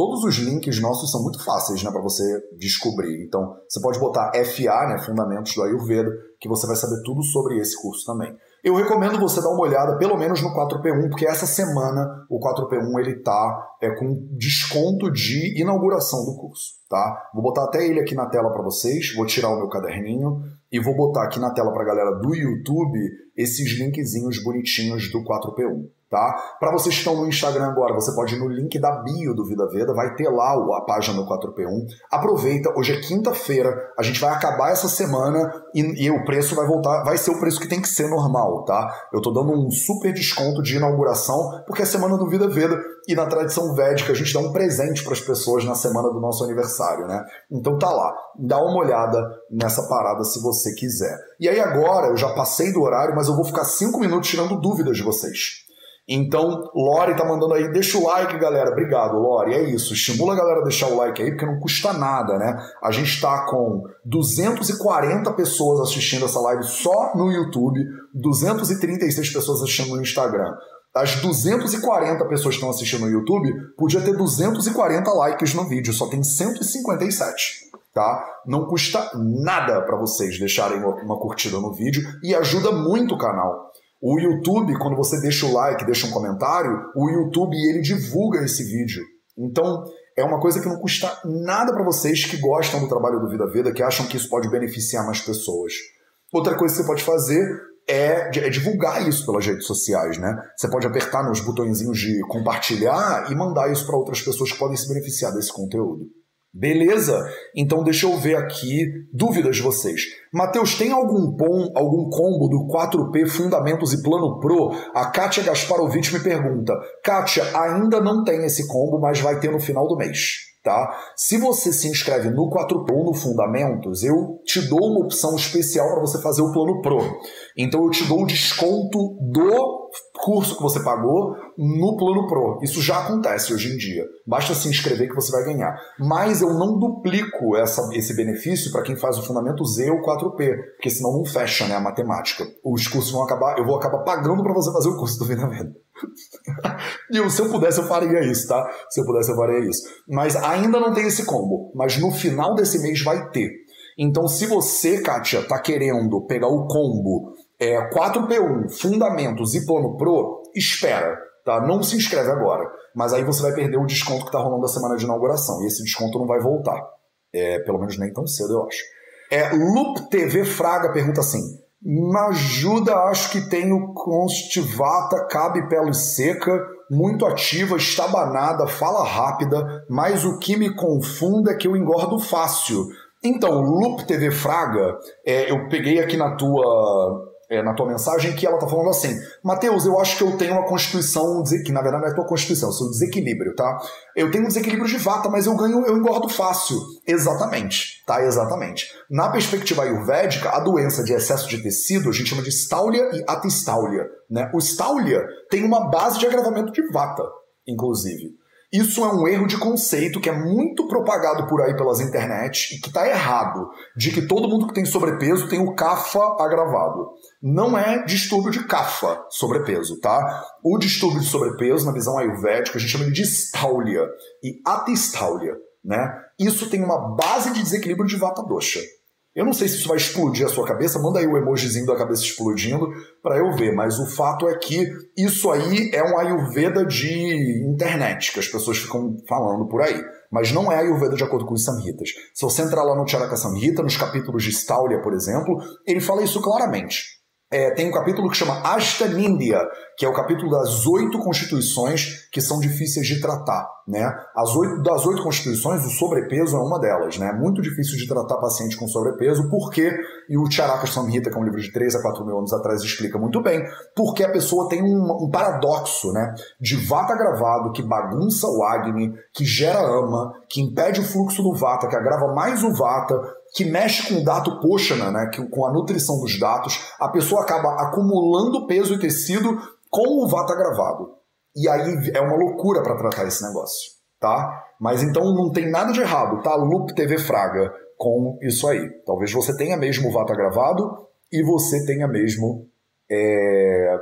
Todos os links nossos são muito fáceis né, para você descobrir. Então, você pode botar FA, né, Fundamentos do Ayurveda, que você vai saber tudo sobre esse curso também. Eu recomendo você dar uma olhada, pelo menos no 4P1, porque essa semana o 4P1 ele tá é, com desconto de inauguração do curso, tá? Vou botar até ele aqui na tela para vocês, vou tirar o meu caderninho e vou botar aqui na tela para a galera do YouTube esses linkzinhos bonitinhos do 4P1 tá? Para vocês que estão no Instagram agora, você pode ir no link da bio do Vida Veda, vai ter lá a página do 4P1. Aproveita, hoje é quinta-feira, a gente vai acabar essa semana e, e, o preço vai voltar, vai ser o preço que tem que ser normal, tá? Eu tô dando um super desconto de inauguração, porque é semana do Vida Veda e na tradição védica a gente dá um presente para as pessoas na semana do nosso aniversário, né? Então tá lá, dá uma olhada nessa parada se você quiser. E aí agora, eu já passei do horário, mas eu vou ficar cinco minutos tirando dúvidas de vocês. Então, Lore tá mandando aí, deixa o like, galera. Obrigado, Lore. É isso. Estimula a galera a deixar o like aí, porque não custa nada, né? A gente está com 240 pessoas assistindo essa live só no YouTube, 236 pessoas assistindo no Instagram. As 240 pessoas que estão assistindo no YouTube, podia ter 240 likes no vídeo, só tem 157 tá? Não custa nada para vocês deixarem uma curtida no vídeo e ajuda muito o canal. O YouTube, quando você deixa o like, deixa um comentário, o YouTube ele divulga esse vídeo. Então, é uma coisa que não custa nada para vocês que gostam do trabalho do Vida Veda, que acham que isso pode beneficiar mais pessoas. Outra coisa que você pode fazer é, é, divulgar isso pelas redes sociais, né? Você pode apertar nos botõezinhos de compartilhar e mandar isso para outras pessoas que podem se beneficiar desse conteúdo. Beleza? Então deixa eu ver aqui dúvidas de vocês. Matheus, tem algum bom, algum combo do 4P Fundamentos e Plano Pro? A Kátia Gasparovich me pergunta. Kátia, ainda não tem esse combo, mas vai ter no final do mês tá? Se você se inscreve no 4 Pro no Fundamentos, eu te dou uma opção especial para você fazer o plano Pro. Então eu te dou o desconto do curso que você pagou no plano Pro. Isso já acontece hoje em dia. Basta se inscrever que você vai ganhar. Mas eu não duplico essa, esse benefício para quem faz o Fundamentos e o 4P, porque senão não fecha né, a matemática. Os cursos vão acabar, eu vou acabar pagando para você fazer o curso do Venda. e se eu pudesse, eu faria isso, tá? Se eu pudesse, eu faria isso. Mas ainda não tem esse combo. Mas no final desse mês vai ter. Então, se você, Kátia, tá querendo pegar o combo é, 4P1, Fundamentos e Plano Pro, espera, tá? Não se inscreve agora. Mas aí você vai perder o desconto que tá rolando da semana de inauguração. E esse desconto não vai voltar. É, pelo menos nem tão cedo, eu acho. É, Loop TV Fraga pergunta assim: na ajuda, acho que tenho constivata, cabe pele seca, muito ativa, estabanada, fala rápida, mas o que me confunda é que eu engordo fácil. Então, Loop TV Fraga, é, eu peguei aqui na tua é, na tua mensagem que ela está falando assim: Mateus, eu acho que eu tenho uma constituição, que na verdade não é tua constituição, é seu desequilíbrio, tá? Eu tenho um desequilíbrio de vata, mas eu ganho, eu engordo fácil. Exatamente, tá? Exatamente. Na perspectiva ayurvédica, a doença de excesso de tecido a gente chama de stáulia e atistáulia, né? O stáulia tem uma base de agravamento de vata, inclusive. Isso é um erro de conceito que é muito propagado por aí pelas internet e que está errado, de que todo mundo que tem sobrepeso tem o CAFA agravado. Não é distúrbio de CAFA, sobrepeso, tá? O distúrbio de sobrepeso, na visão ayurvédica, a gente chama de distáulia e atistáulia, né? Isso tem uma base de desequilíbrio de Vata Dosha. Eu não sei se isso vai explodir a sua cabeça, manda aí o emojizinho da cabeça explodindo para eu ver, mas o fato é que isso aí é um Ayurveda de internet, que as pessoas ficam falando por aí. Mas não é Ayurveda de acordo com os Samhitas. Se você entrar lá no Charaka Samhita, nos capítulos de Staulia, por exemplo, ele fala isso claramente. É, tem um capítulo que chama Ashtanindya, que é o capítulo das oito constituições que são difíceis de tratar. Né? As oito, das oito constituições, o sobrepeso é uma delas. Né? Muito difícil de tratar paciente com sobrepeso, porque, e o Charaka Samhita, que é um livro de 3 a 4 mil anos atrás, explica muito bem, porque a pessoa tem um, um paradoxo né? de vata gravado que bagunça o Agni, que gera ama, que impede o fluxo do vata, que agrava mais o vata, que mexe com o dato Poshana, né, que, com a nutrição dos dados, a pessoa acaba acumulando peso e tecido com o vata gravado. E aí é uma loucura para tratar esse negócio, tá? Mas então não tem nada de errado, tá? Loop TV Fraga com isso aí. Talvez você tenha mesmo o vata gravado e você tenha mesmo é,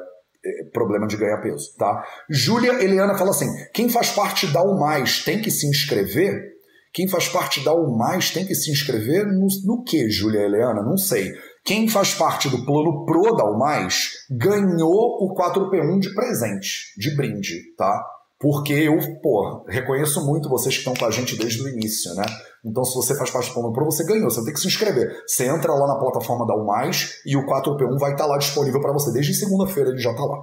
é, problema de ganhar peso, tá? Júlia Eliana fala assim: quem faz parte da O Mais tem que se inscrever? Quem faz parte da O Mais tem que se inscrever no, no que, Júlia Helena? Não sei. Quem faz parte do plano Pro da O Mais ganhou o 4P1 de presente, de brinde, tá? Porque eu, pô, reconheço muito vocês que estão com a gente desde o início, né? Então, se você faz parte do plano Pro, você ganhou, você tem que se inscrever. Você entra lá na plataforma da O Mais e o 4P1 vai estar tá lá disponível para você. Desde segunda-feira ele já está lá.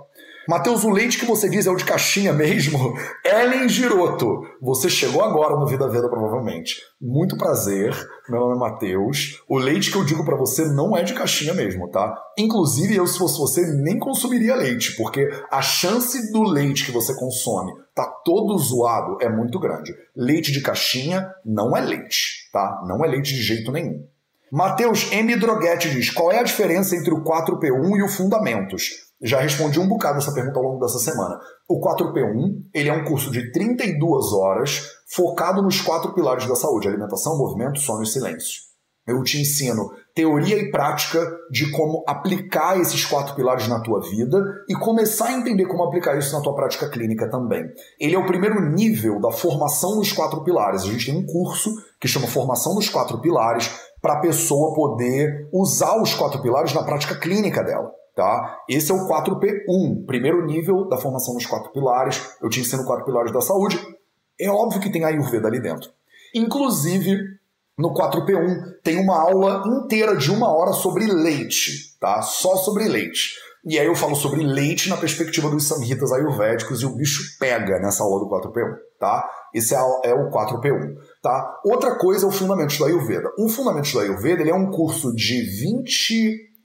Matheus, o leite que você diz é o de caixinha mesmo? Ellen Giroto, você chegou agora no Vida Veda, provavelmente. Muito prazer, meu nome é Matheus. O leite que eu digo para você não é de caixinha mesmo, tá? Inclusive, eu, se fosse você, nem consumiria leite, porque a chance do leite que você consome tá todo zoado é muito grande. Leite de caixinha não é leite, tá? Não é leite de jeito nenhum. Matheus M. Droguete diz: qual é a diferença entre o 4P1 e o Fundamentos? Já respondi um bocado essa pergunta ao longo dessa semana. O 4P1 ele é um curso de 32 horas focado nos quatro pilares da saúde: alimentação, movimento, sono e silêncio. Eu te ensino teoria e prática de como aplicar esses quatro pilares na tua vida e começar a entender como aplicar isso na tua prática clínica também. Ele é o primeiro nível da formação nos quatro pilares. A gente tem um curso que chama Formação nos Quatro Pilares para a pessoa poder usar os quatro pilares na prática clínica dela. Tá? Esse é o 4P1, primeiro nível da formação dos quatro pilares. Eu te ensino quatro pilares da saúde. É óbvio que tem a Ayurveda ali dentro. Inclusive, No 4P1 tem uma aula inteira de uma hora sobre leite, tá? Só sobre leite. E aí eu falo sobre leite na perspectiva dos samhitas ayurvédicos e o bicho pega nessa aula do 4P1, tá? Esse é, é o 4P1, tá? Outra coisa é o Fundamentos do Ayurveda. O Fundamentos do Ayurveda ele é um curso de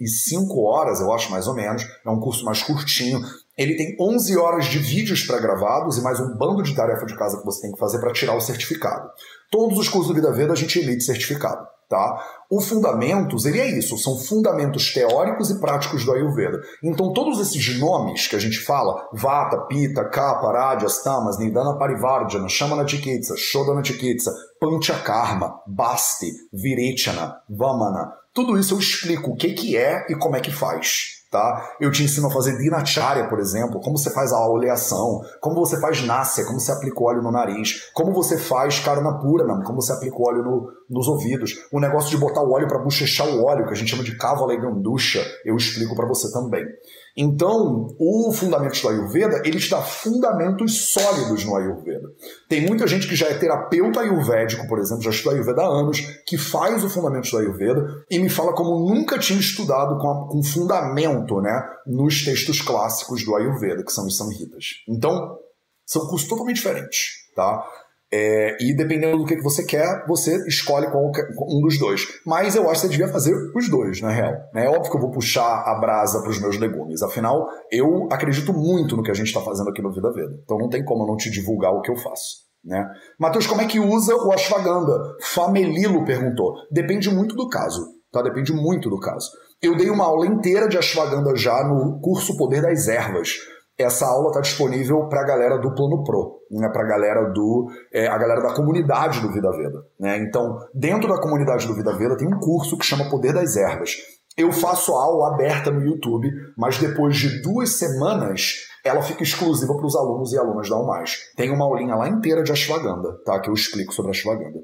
25 horas, eu acho mais ou menos, é um curso mais curtinho, ele tem 11 horas de vídeos pré-gravados e mais um bando de tarefa de casa que você tem que fazer para tirar o certificado. Todos os cursos do Vida Veda a gente emite certificado. Tá? O Fundamentos, ele é isso, são fundamentos teóricos e práticos do Ayurveda. Então todos esses nomes que a gente fala, Vata, Pitta, Kapha, Rajas, Tamas, Nidana Parivardhana, Shamana Chikitsa, Shodana Chikitsa, Panchakarma, Basti, Virechana, Vamana, tudo isso eu explico o que, que é e como é que faz tá? Eu te ensino a fazer dinacharya, por exemplo, como você faz a oleação, como você faz násia, como você aplica óleo no nariz, como você faz karanapura, como você aplica óleo no, nos ouvidos, o negócio de botar o óleo para bochechar o óleo, que a gente chama de kavala gandusha, eu explico para você também. Então, o Fundamentos do Ayurveda, ele te dá fundamentos sólidos no Ayurveda. Tem muita gente que já é terapeuta ayurvédico, por exemplo, já estuda Ayurveda há anos, que faz o Fundamentos do Ayurveda e me fala como nunca tinha estudado com, a, com fundamento né, nos textos clássicos do Ayurveda, que são os Samhitas. Então, são cursos totalmente diferentes. Tá? É, e dependendo do que, você quer, você escolhe qualquer, um dos dois. Mas eu acho que você devia fazer os dois, na real. Né? É óbvio que eu vou puxar a brasa para os meus legumes. Afinal, eu acredito muito no que a gente está fazendo aqui no Vida Veda. Então não tem como eu não te divulgar o que eu faço. Né? Matheus, como é que usa o ashwagandha? Famelilo perguntou. Depende muito do caso. Tá? Depende muito do caso. Eu dei uma aula inteira de ashwagandha já no curso Poder das Ervas essa aula está disponível para a galera do Plano Pro, né, para a galera do é, a galera da comunidade do Vida Veda. Né? Então, dentro da comunidade do Vida Veda tem um curso que chama Poder das Ervas. Eu faço aula aberta no YouTube, mas depois de duas semanas ela fica exclusiva para os alunos e alunas da UMAS. Tem uma aulinha lá inteira de Ashwagandha, tá? Que eu explico sobre Ashwagandha.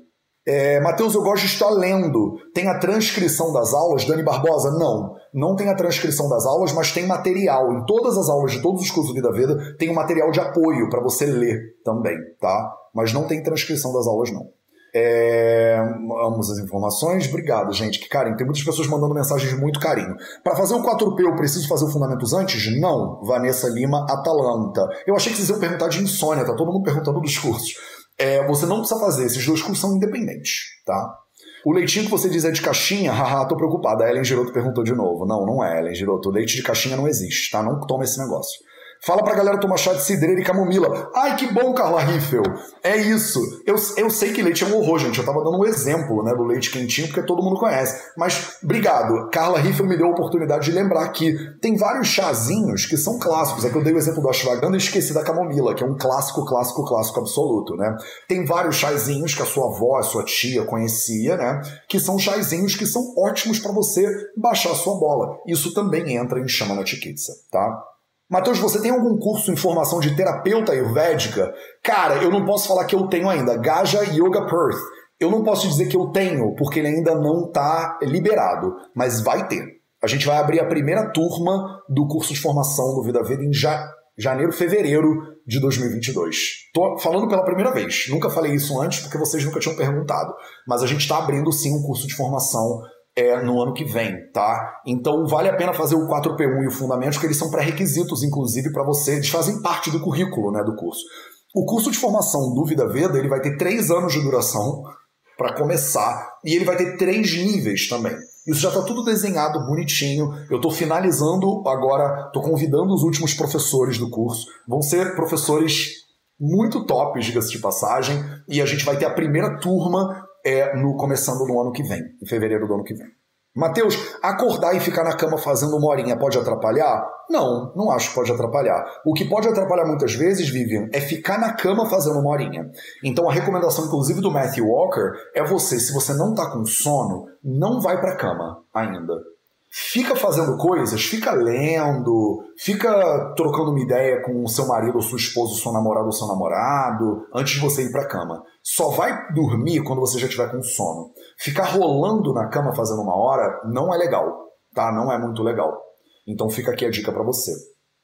É, Matheus, eu gosto de estar lendo. Tem a transcrição das aulas, Dani Barbosa? Não. Não tem a transcrição das aulas, mas tem material. Em todas as aulas de todos os cursos do Vida Veda, tem um material de apoio para você ler também, tá? Mas não tem transcrição das aulas, não. É, amos as informações. Obrigado, gente. Que carinho. Tem muitas pessoas mandando mensagens de muito carinho. Para fazer o 4P, eu preciso fazer o Fundamentos antes? Não. Vanessa Lima, Atalanta. Eu achei que vocês iam perguntar de insônia, tá todo mundo perguntando dos cursos. É, você não precisa fazer, esses dois cursos são independentes, tá? O leitinho que você diz é de caixinha, haha, tô preocupada. A Ellen Giroto perguntou de novo. Não, não é, Ellen Giroto. O leite de caixinha não existe, tá? Não toma esse negócio. Fala pra galera tomar chá de cidreira e camomila. Ai, que bom, Carla Riffel. É isso. Eu, eu sei que leite é um horror, gente. Eu tava dando um exemplo né, do leite quentinho, porque todo mundo conhece. Mas, obrigado. Carla Riffel me deu a oportunidade de lembrar que tem vários chazinhos que são clássicos. É que eu dei o exemplo do ashwagandha e esqueci da camomila, que é um clássico, clássico, clássico absoluto, né? Tem vários chazinhos que a sua avó, a sua tia conhecia, né? Que são chazinhos que são ótimos para você baixar a sua bola. Isso também entra em Shamana Chikitsa, tá? Matheus, você tem algum curso em formação de terapeuta ayurvédica? Cara, eu não posso falar que eu tenho ainda. Gaja Yoga Perth. Eu não posso dizer que eu tenho, porque ele ainda não está liberado, mas vai ter. A gente vai abrir a primeira turma do curso de formação do Vida Veda em ja janeiro, fevereiro de 2022. Tô falando pela primeira vez. Nunca falei isso antes porque vocês nunca tinham perguntado. Mas a gente está abrindo sim um curso de formação é, no ano que vem, tá? Então vale a pena fazer o 4P1 e o Fundamentos, que eles são pré-requisitos, inclusive, para você, eles fazem parte do currículo né, do curso. O curso de formação do Vida Veda ele vai ter três anos de duração para começar, e ele vai ter três níveis também. Isso já está tudo desenhado bonitinho. Eu estou finalizando agora, estou convidando os últimos professores do curso. Vão ser professores muito top, diga-se de passagem, e a gente vai ter a primeira turma é no começando no ano que vem, em fevereiro do ano que vem. Mateus, acordar e ficar na cama fazendo uma horinha pode atrapalhar? Não, não acho que pode atrapalhar. O que pode atrapalhar muitas vezes, Vivian, é ficar na cama fazendo uma horinha. Então a recomendação, inclusive, do Matthew Walker é você, se você não está com sono, não vai para a cama ainda fica fazendo coisas, fica lendo, fica trocando uma ideia com o seu marido, ou sua esposa, ou seu namorado, ou seu namorado, antes de você ir para a cama. Só vai dormir quando você já tiver com sono. Ficar rolando na cama fazendo uma hora não é legal, tá? Não é muito legal. Então fica aqui a dica para você.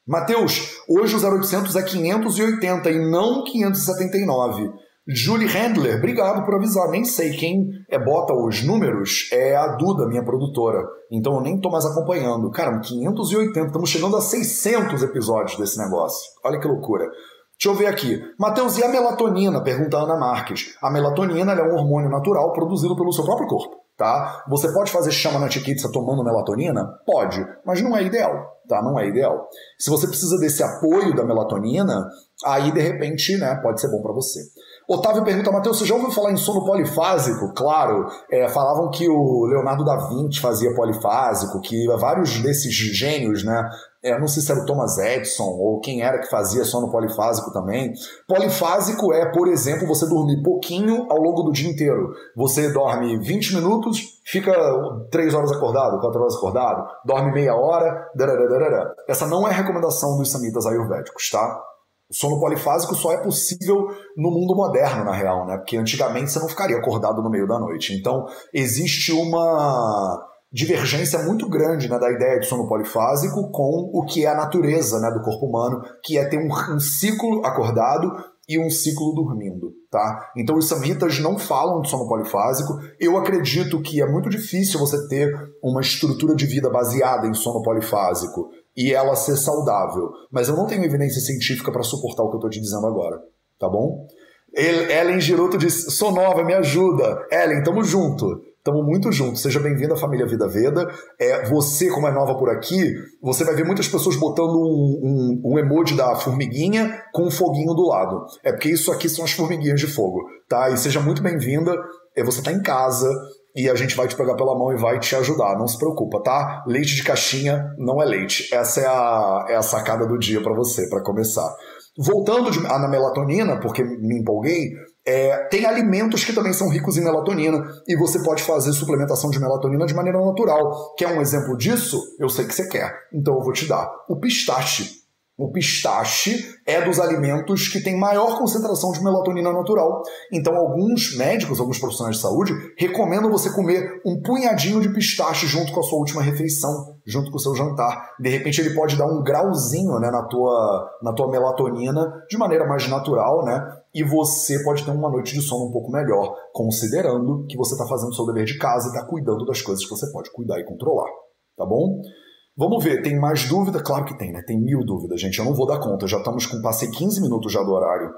Mateus, hoje o 0800 é 580 e não 579. Julie Handler, obrigado por avisar. Nem sei quem é, bota os números, é a Duda, minha produtora. Então eu nem tô mais acompanhando. Cara, 580, estamos chegando a 600 episódios desse negócio. Olha que loucura. Deixa eu ver aqui. Matheus, e a melatonina? Pergunta a Ana Marques. A melatonina é um hormônio natural produzido pelo seu próprio corpo. Tá? Você pode fazer chama na chiquitza tomando melatonina? Pode, mas não é ideal, tá? Não é ideal. Se você precisa desse apoio da melatonina, aí de repente, né, pode ser bom para você. Otávio pergunta, Matheus, você já ouviu falar em sono polifásico? Claro, é, falavam que o Leonardo da Vinci fazia polifásico, que vários desses gênios, né? É, não sei se era o Thomas Edison ou quem era que fazia sono polifásico também. Polifásico é, por exemplo, você dormir pouquinho ao longo do dia inteiro. Você dorme 20 minutos, fica 3 horas acordado, 4 horas acordado, dorme meia hora, dararara. Essa não é a recomendação dos samitas ayurvédicos, tá? Sono polifásico só é possível no mundo moderno, na real, né? Porque antigamente você não ficaria acordado no meio da noite. Então, existe uma divergência muito grande né, da ideia de sono polifásico com o que é a natureza né, do corpo humano, que é ter um, um ciclo acordado e um ciclo dormindo, tá? Então os samitas não falam de sono polifásico. Eu acredito que é muito difícil você ter uma estrutura de vida baseada em sono polifásico e ela ser saudável. Mas eu não tenho evidência científica para suportar o que eu estou te dizendo agora, tá bom? Ellen Giroto disse: sou nova, me ajuda. Ellen, tamo junto. Tamo muito juntos. Seja bem-vindo à família Vida Veda. É, você, como é nova por aqui, você vai ver muitas pessoas botando um, um, um, emoji da formiguinha com um foguinho do lado. É porque isso aqui são as formiguinhas de fogo, tá? E seja muito bem-vinda. É, você tá em casa, e a gente vai te pegar pela mão e vai te ajudar. Não se preocupa, tá? Leite de caixinha não é leite. Essa é a, é a sacada do dia para você, para começar. Voltando de, na melatonina, porque me empolguei, é, tem alimentos que também são ricos em melatonina e você pode fazer suplementação de melatonina de maneira natural. Quer um exemplo disso? Eu sei que você quer, então eu vou te dar. O pistache. O pistache é dos alimentos que tem maior concentração de melatonina natural. Então, alguns médicos, alguns profissionais de saúde, recomendam você comer um punhadinho de pistache junto com a sua última refeição, junto com o seu jantar. De repente, ele pode dar um grauzinho né, na, tua, na tua melatonina de maneira mais natural, né? E você pode ter uma noite de sono um pouco melhor, considerando que você está fazendo o seu dever de casa e está cuidando das coisas que você pode cuidar e controlar. Tá bom? Vamos ver, tem mais dúvida? Claro que tem, né? Tem mil dúvidas, gente. Eu não vou dar conta, já estamos com. Passei 15 minutos já do horário.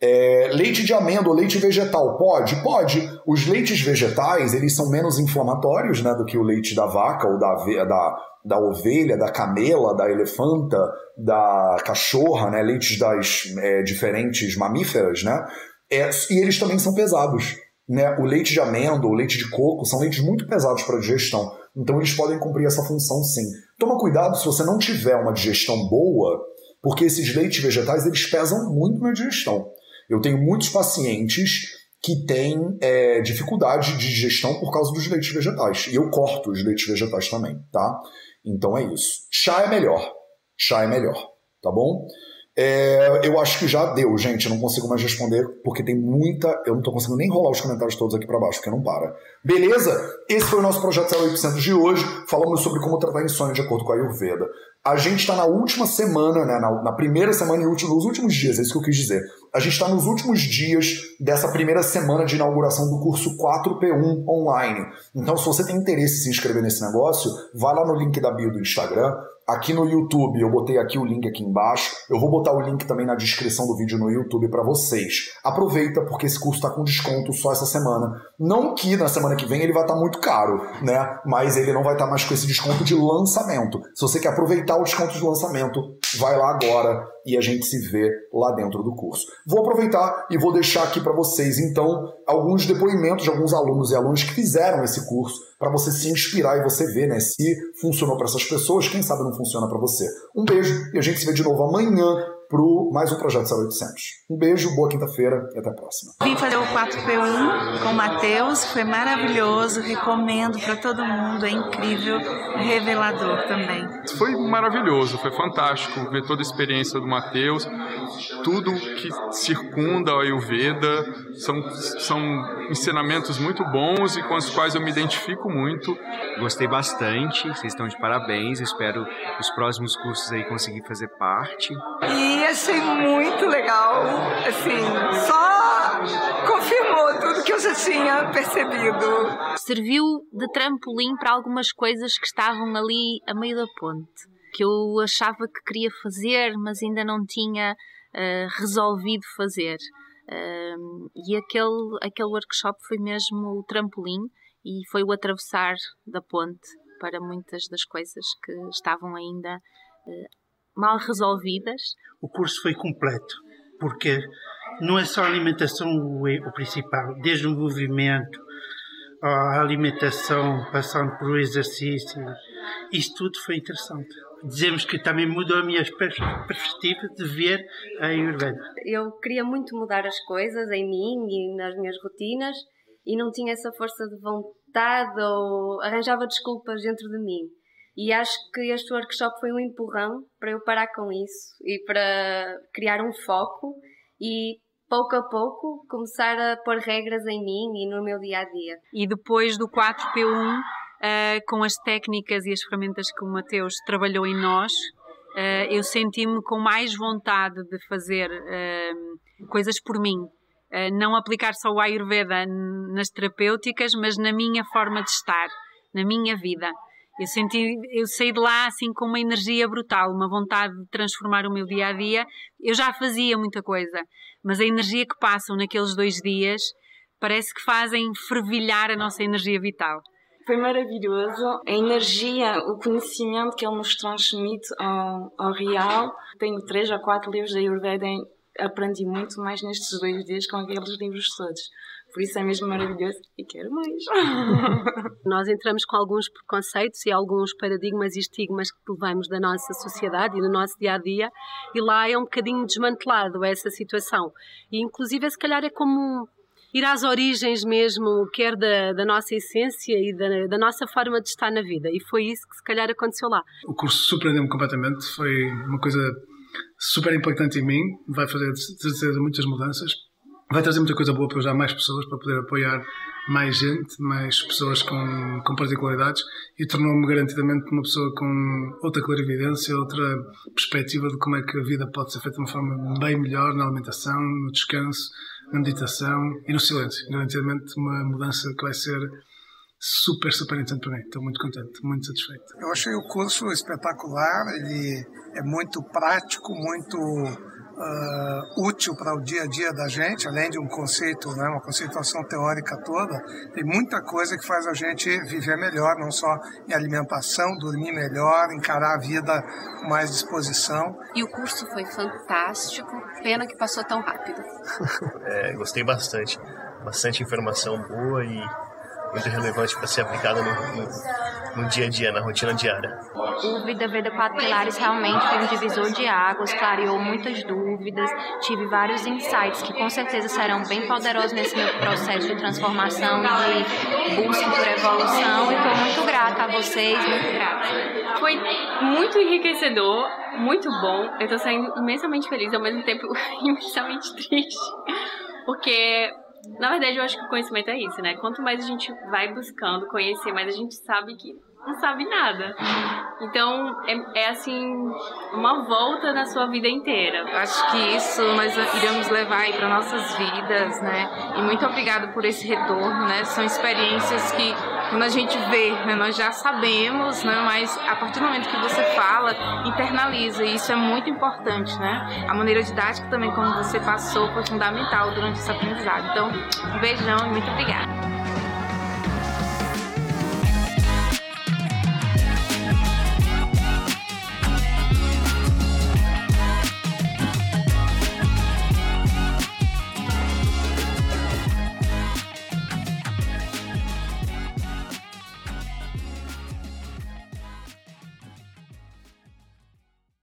É, leite de amêndoa, leite vegetal, pode? Pode. Os leites vegetais, eles são menos inflamatórios né, do que o leite da vaca ou da, da, da ovelha, da camela, da elefanta, da cachorra, né, leites das é, diferentes mamíferas, né? É, e eles também são pesados. Né? O leite de amêndoa, o leite de coco, são leites muito pesados para digestão. Então eles podem cumprir essa função sim. Toma cuidado se você não tiver uma digestão boa, porque esses leites vegetais eles pesam muito na digestão. Eu tenho muitos pacientes que têm é, dificuldade de digestão por causa dos leites vegetais. E eu corto os leites vegetais também, tá? Então é isso. Chá é melhor. Chá é melhor, tá bom? É, eu acho que já deu, gente. Não consigo mais responder porque tem muita. Eu não estou conseguindo nem rolar os comentários todos aqui para baixo, porque não para. Beleza? Esse foi o nosso projeto 0800 de hoje. Falamos sobre como tratar insônia de acordo com a Ayurveda. A gente está na última semana, né, na, na, primeira semana e último, nos últimos dias, é isso que eu quis dizer. A gente está nos últimos dias dessa primeira semana de inauguração do curso 4P1 online. Então, se você tem interesse em se inscrever nesse negócio, vai lá no link da bio do Instagram, Aqui no YouTube, eu botei aqui o link aqui embaixo. Eu vou botar o link também na descrição do vídeo no YouTube para vocês. Aproveita porque esse curso está com desconto só essa semana. Não que na semana que vem ele vai estar tá muito caro, né? Mas ele não vai estar tá mais com esse desconto de lançamento. Se você quer aproveitar o desconto de lançamento, vai lá agora e a gente se vê lá dentro do curso. Vou aproveitar e vou deixar aqui para vocês, então, alguns depoimentos de alguns alunos e alunas que fizeram esse curso, para você se inspirar e você ver né, se funcionou para essas pessoas, quem sabe não funciona para você. Um beijo e a gente se vê de novo amanhã para mais um Projeto 0800. Um beijo, boa quinta-feira e até a próxima. Vim fazer o 4P1 com o Matheus, foi maravilhoso, recomendo para todo mundo, é incrível, revelador também. Foi maravilhoso, foi fantástico ver toda a experiência do Matheus, tudo que circunda a Ayurveda, são, são ensinamentos muito bons e com os quais eu me identifico muito. Gostei bastante, vocês estão de parabéns, espero os próximos cursos aí conseguir fazer parte. E achei muito legal, assim, só tinha percebido. Serviu de trampolim para algumas coisas que estavam ali a meio da ponte, que eu achava que queria fazer, mas ainda não tinha uh, resolvido fazer. Uh, e aquele, aquele workshop foi mesmo o trampolim e foi o atravessar da ponte para muitas das coisas que estavam ainda uh, mal resolvidas. O curso foi completo, porque não é só a alimentação o, o principal, desde o movimento, a alimentação, passando por exercício, isso tudo foi interessante. Dizemos que também mudou a minha perspectiva de ver a Ayurveda. Eu queria muito mudar as coisas em mim e nas minhas rotinas e não tinha essa força de vontade ou arranjava desculpas dentro de mim. E acho que este workshop foi um empurrão para eu parar com isso e para criar um foco e pouco a pouco começar a pôr regras em mim e no meu dia a dia. E depois do 4P1, uh, eh, com as técnicas e as ferramentas que o Mateus trabalhou em nós, uh, eu senti-me com mais vontade de fazer uh, coisas por mim. não aplicar só o Ayurveda nas terapêuticas, mas na minha forma de estar, na minha vida. Eu senti, eu saí de lá assim com uma energia brutal, uma vontade de transformar o meu dia a dia. Eu já fazia muita coisa, mas a energia que passam naqueles dois dias parece que fazem fervilhar a nossa energia vital. Foi maravilhoso. A energia, o conhecimento que ele nos transmite ao, ao real. Tenho três ou quatro livros da Ayurveda aprendi muito mais nestes dois dias com aqueles livros todos. Por isso é mesmo maravilhoso e quero mais. Nós entramos com alguns preconceitos e alguns paradigmas e estigmas que levamos da nossa sociedade e no nosso dia a dia, e lá é um bocadinho desmantelado essa situação. E inclusive, se calhar, é como ir às origens mesmo, quer da, da nossa essência e da, da, nossa forma de estar na vida. E foi isso que se calhar aconteceu lá. O curso surpreendeu-me completamente, foi uma coisa super impactante em mim, vai fazer de certeza muitas mudanças vai trazer muita coisa boa para usar mais pessoas, para poder apoiar mais gente, mais pessoas com, com particularidades e tornou-me garantidamente uma pessoa com outra clarividência, outra perspectiva de como é que a vida pode ser feita de uma forma bem melhor na alimentação, no descanso, na meditação e no silêncio. Garantidamente uma mudança que vai ser super, super interessante para mim. Estou muito contente, muito satisfeito. Eu achei o curso espetacular, ele é muito prático, muito uh, útil para o dia a dia da gente, além de um conceito, né, uma conceituação teórica toda, tem muita coisa que faz a gente viver melhor, não só em alimentação, dormir melhor, encarar a vida com mais disposição. E o curso foi fantástico, pena que passou tão rápido. é, gostei bastante, bastante informação boa e muito relevante para ser aplicada no, no, no, dia a dia, na rotina diária. O Vida Veda Quatro Pilares realmente foi um divisor de águas, clareou muitas dúvidas, tive vários insights que com certeza serão bem poderosos nesse meu processo de transformação e de busca por evolução. E estou muito grata a vocês, muito grata. Foi muito enriquecedor, muito bom. Eu estou saindo imensamente feliz, ao mesmo tempo imensamente triste, porque na verdade, eu acho que o conhecimento é isso, né? Quanto mais a gente vai buscando conhecer, mais a gente sabe que não sabe nada. Então, é, é, assim, uma volta na sua vida inteira. Acho que isso nós iremos levar aí para nossas vidas, né? E muito obrigado por esse retorno, né? São experiências que, quando a gente vê, né, nós já sabemos, né? Mas a partir do momento que você fala, internaliza. E isso é muito importante, né? A maneira didática também, como você passou, foi fundamental durante esse aprendizado. Então, um beijão e muito obrigada.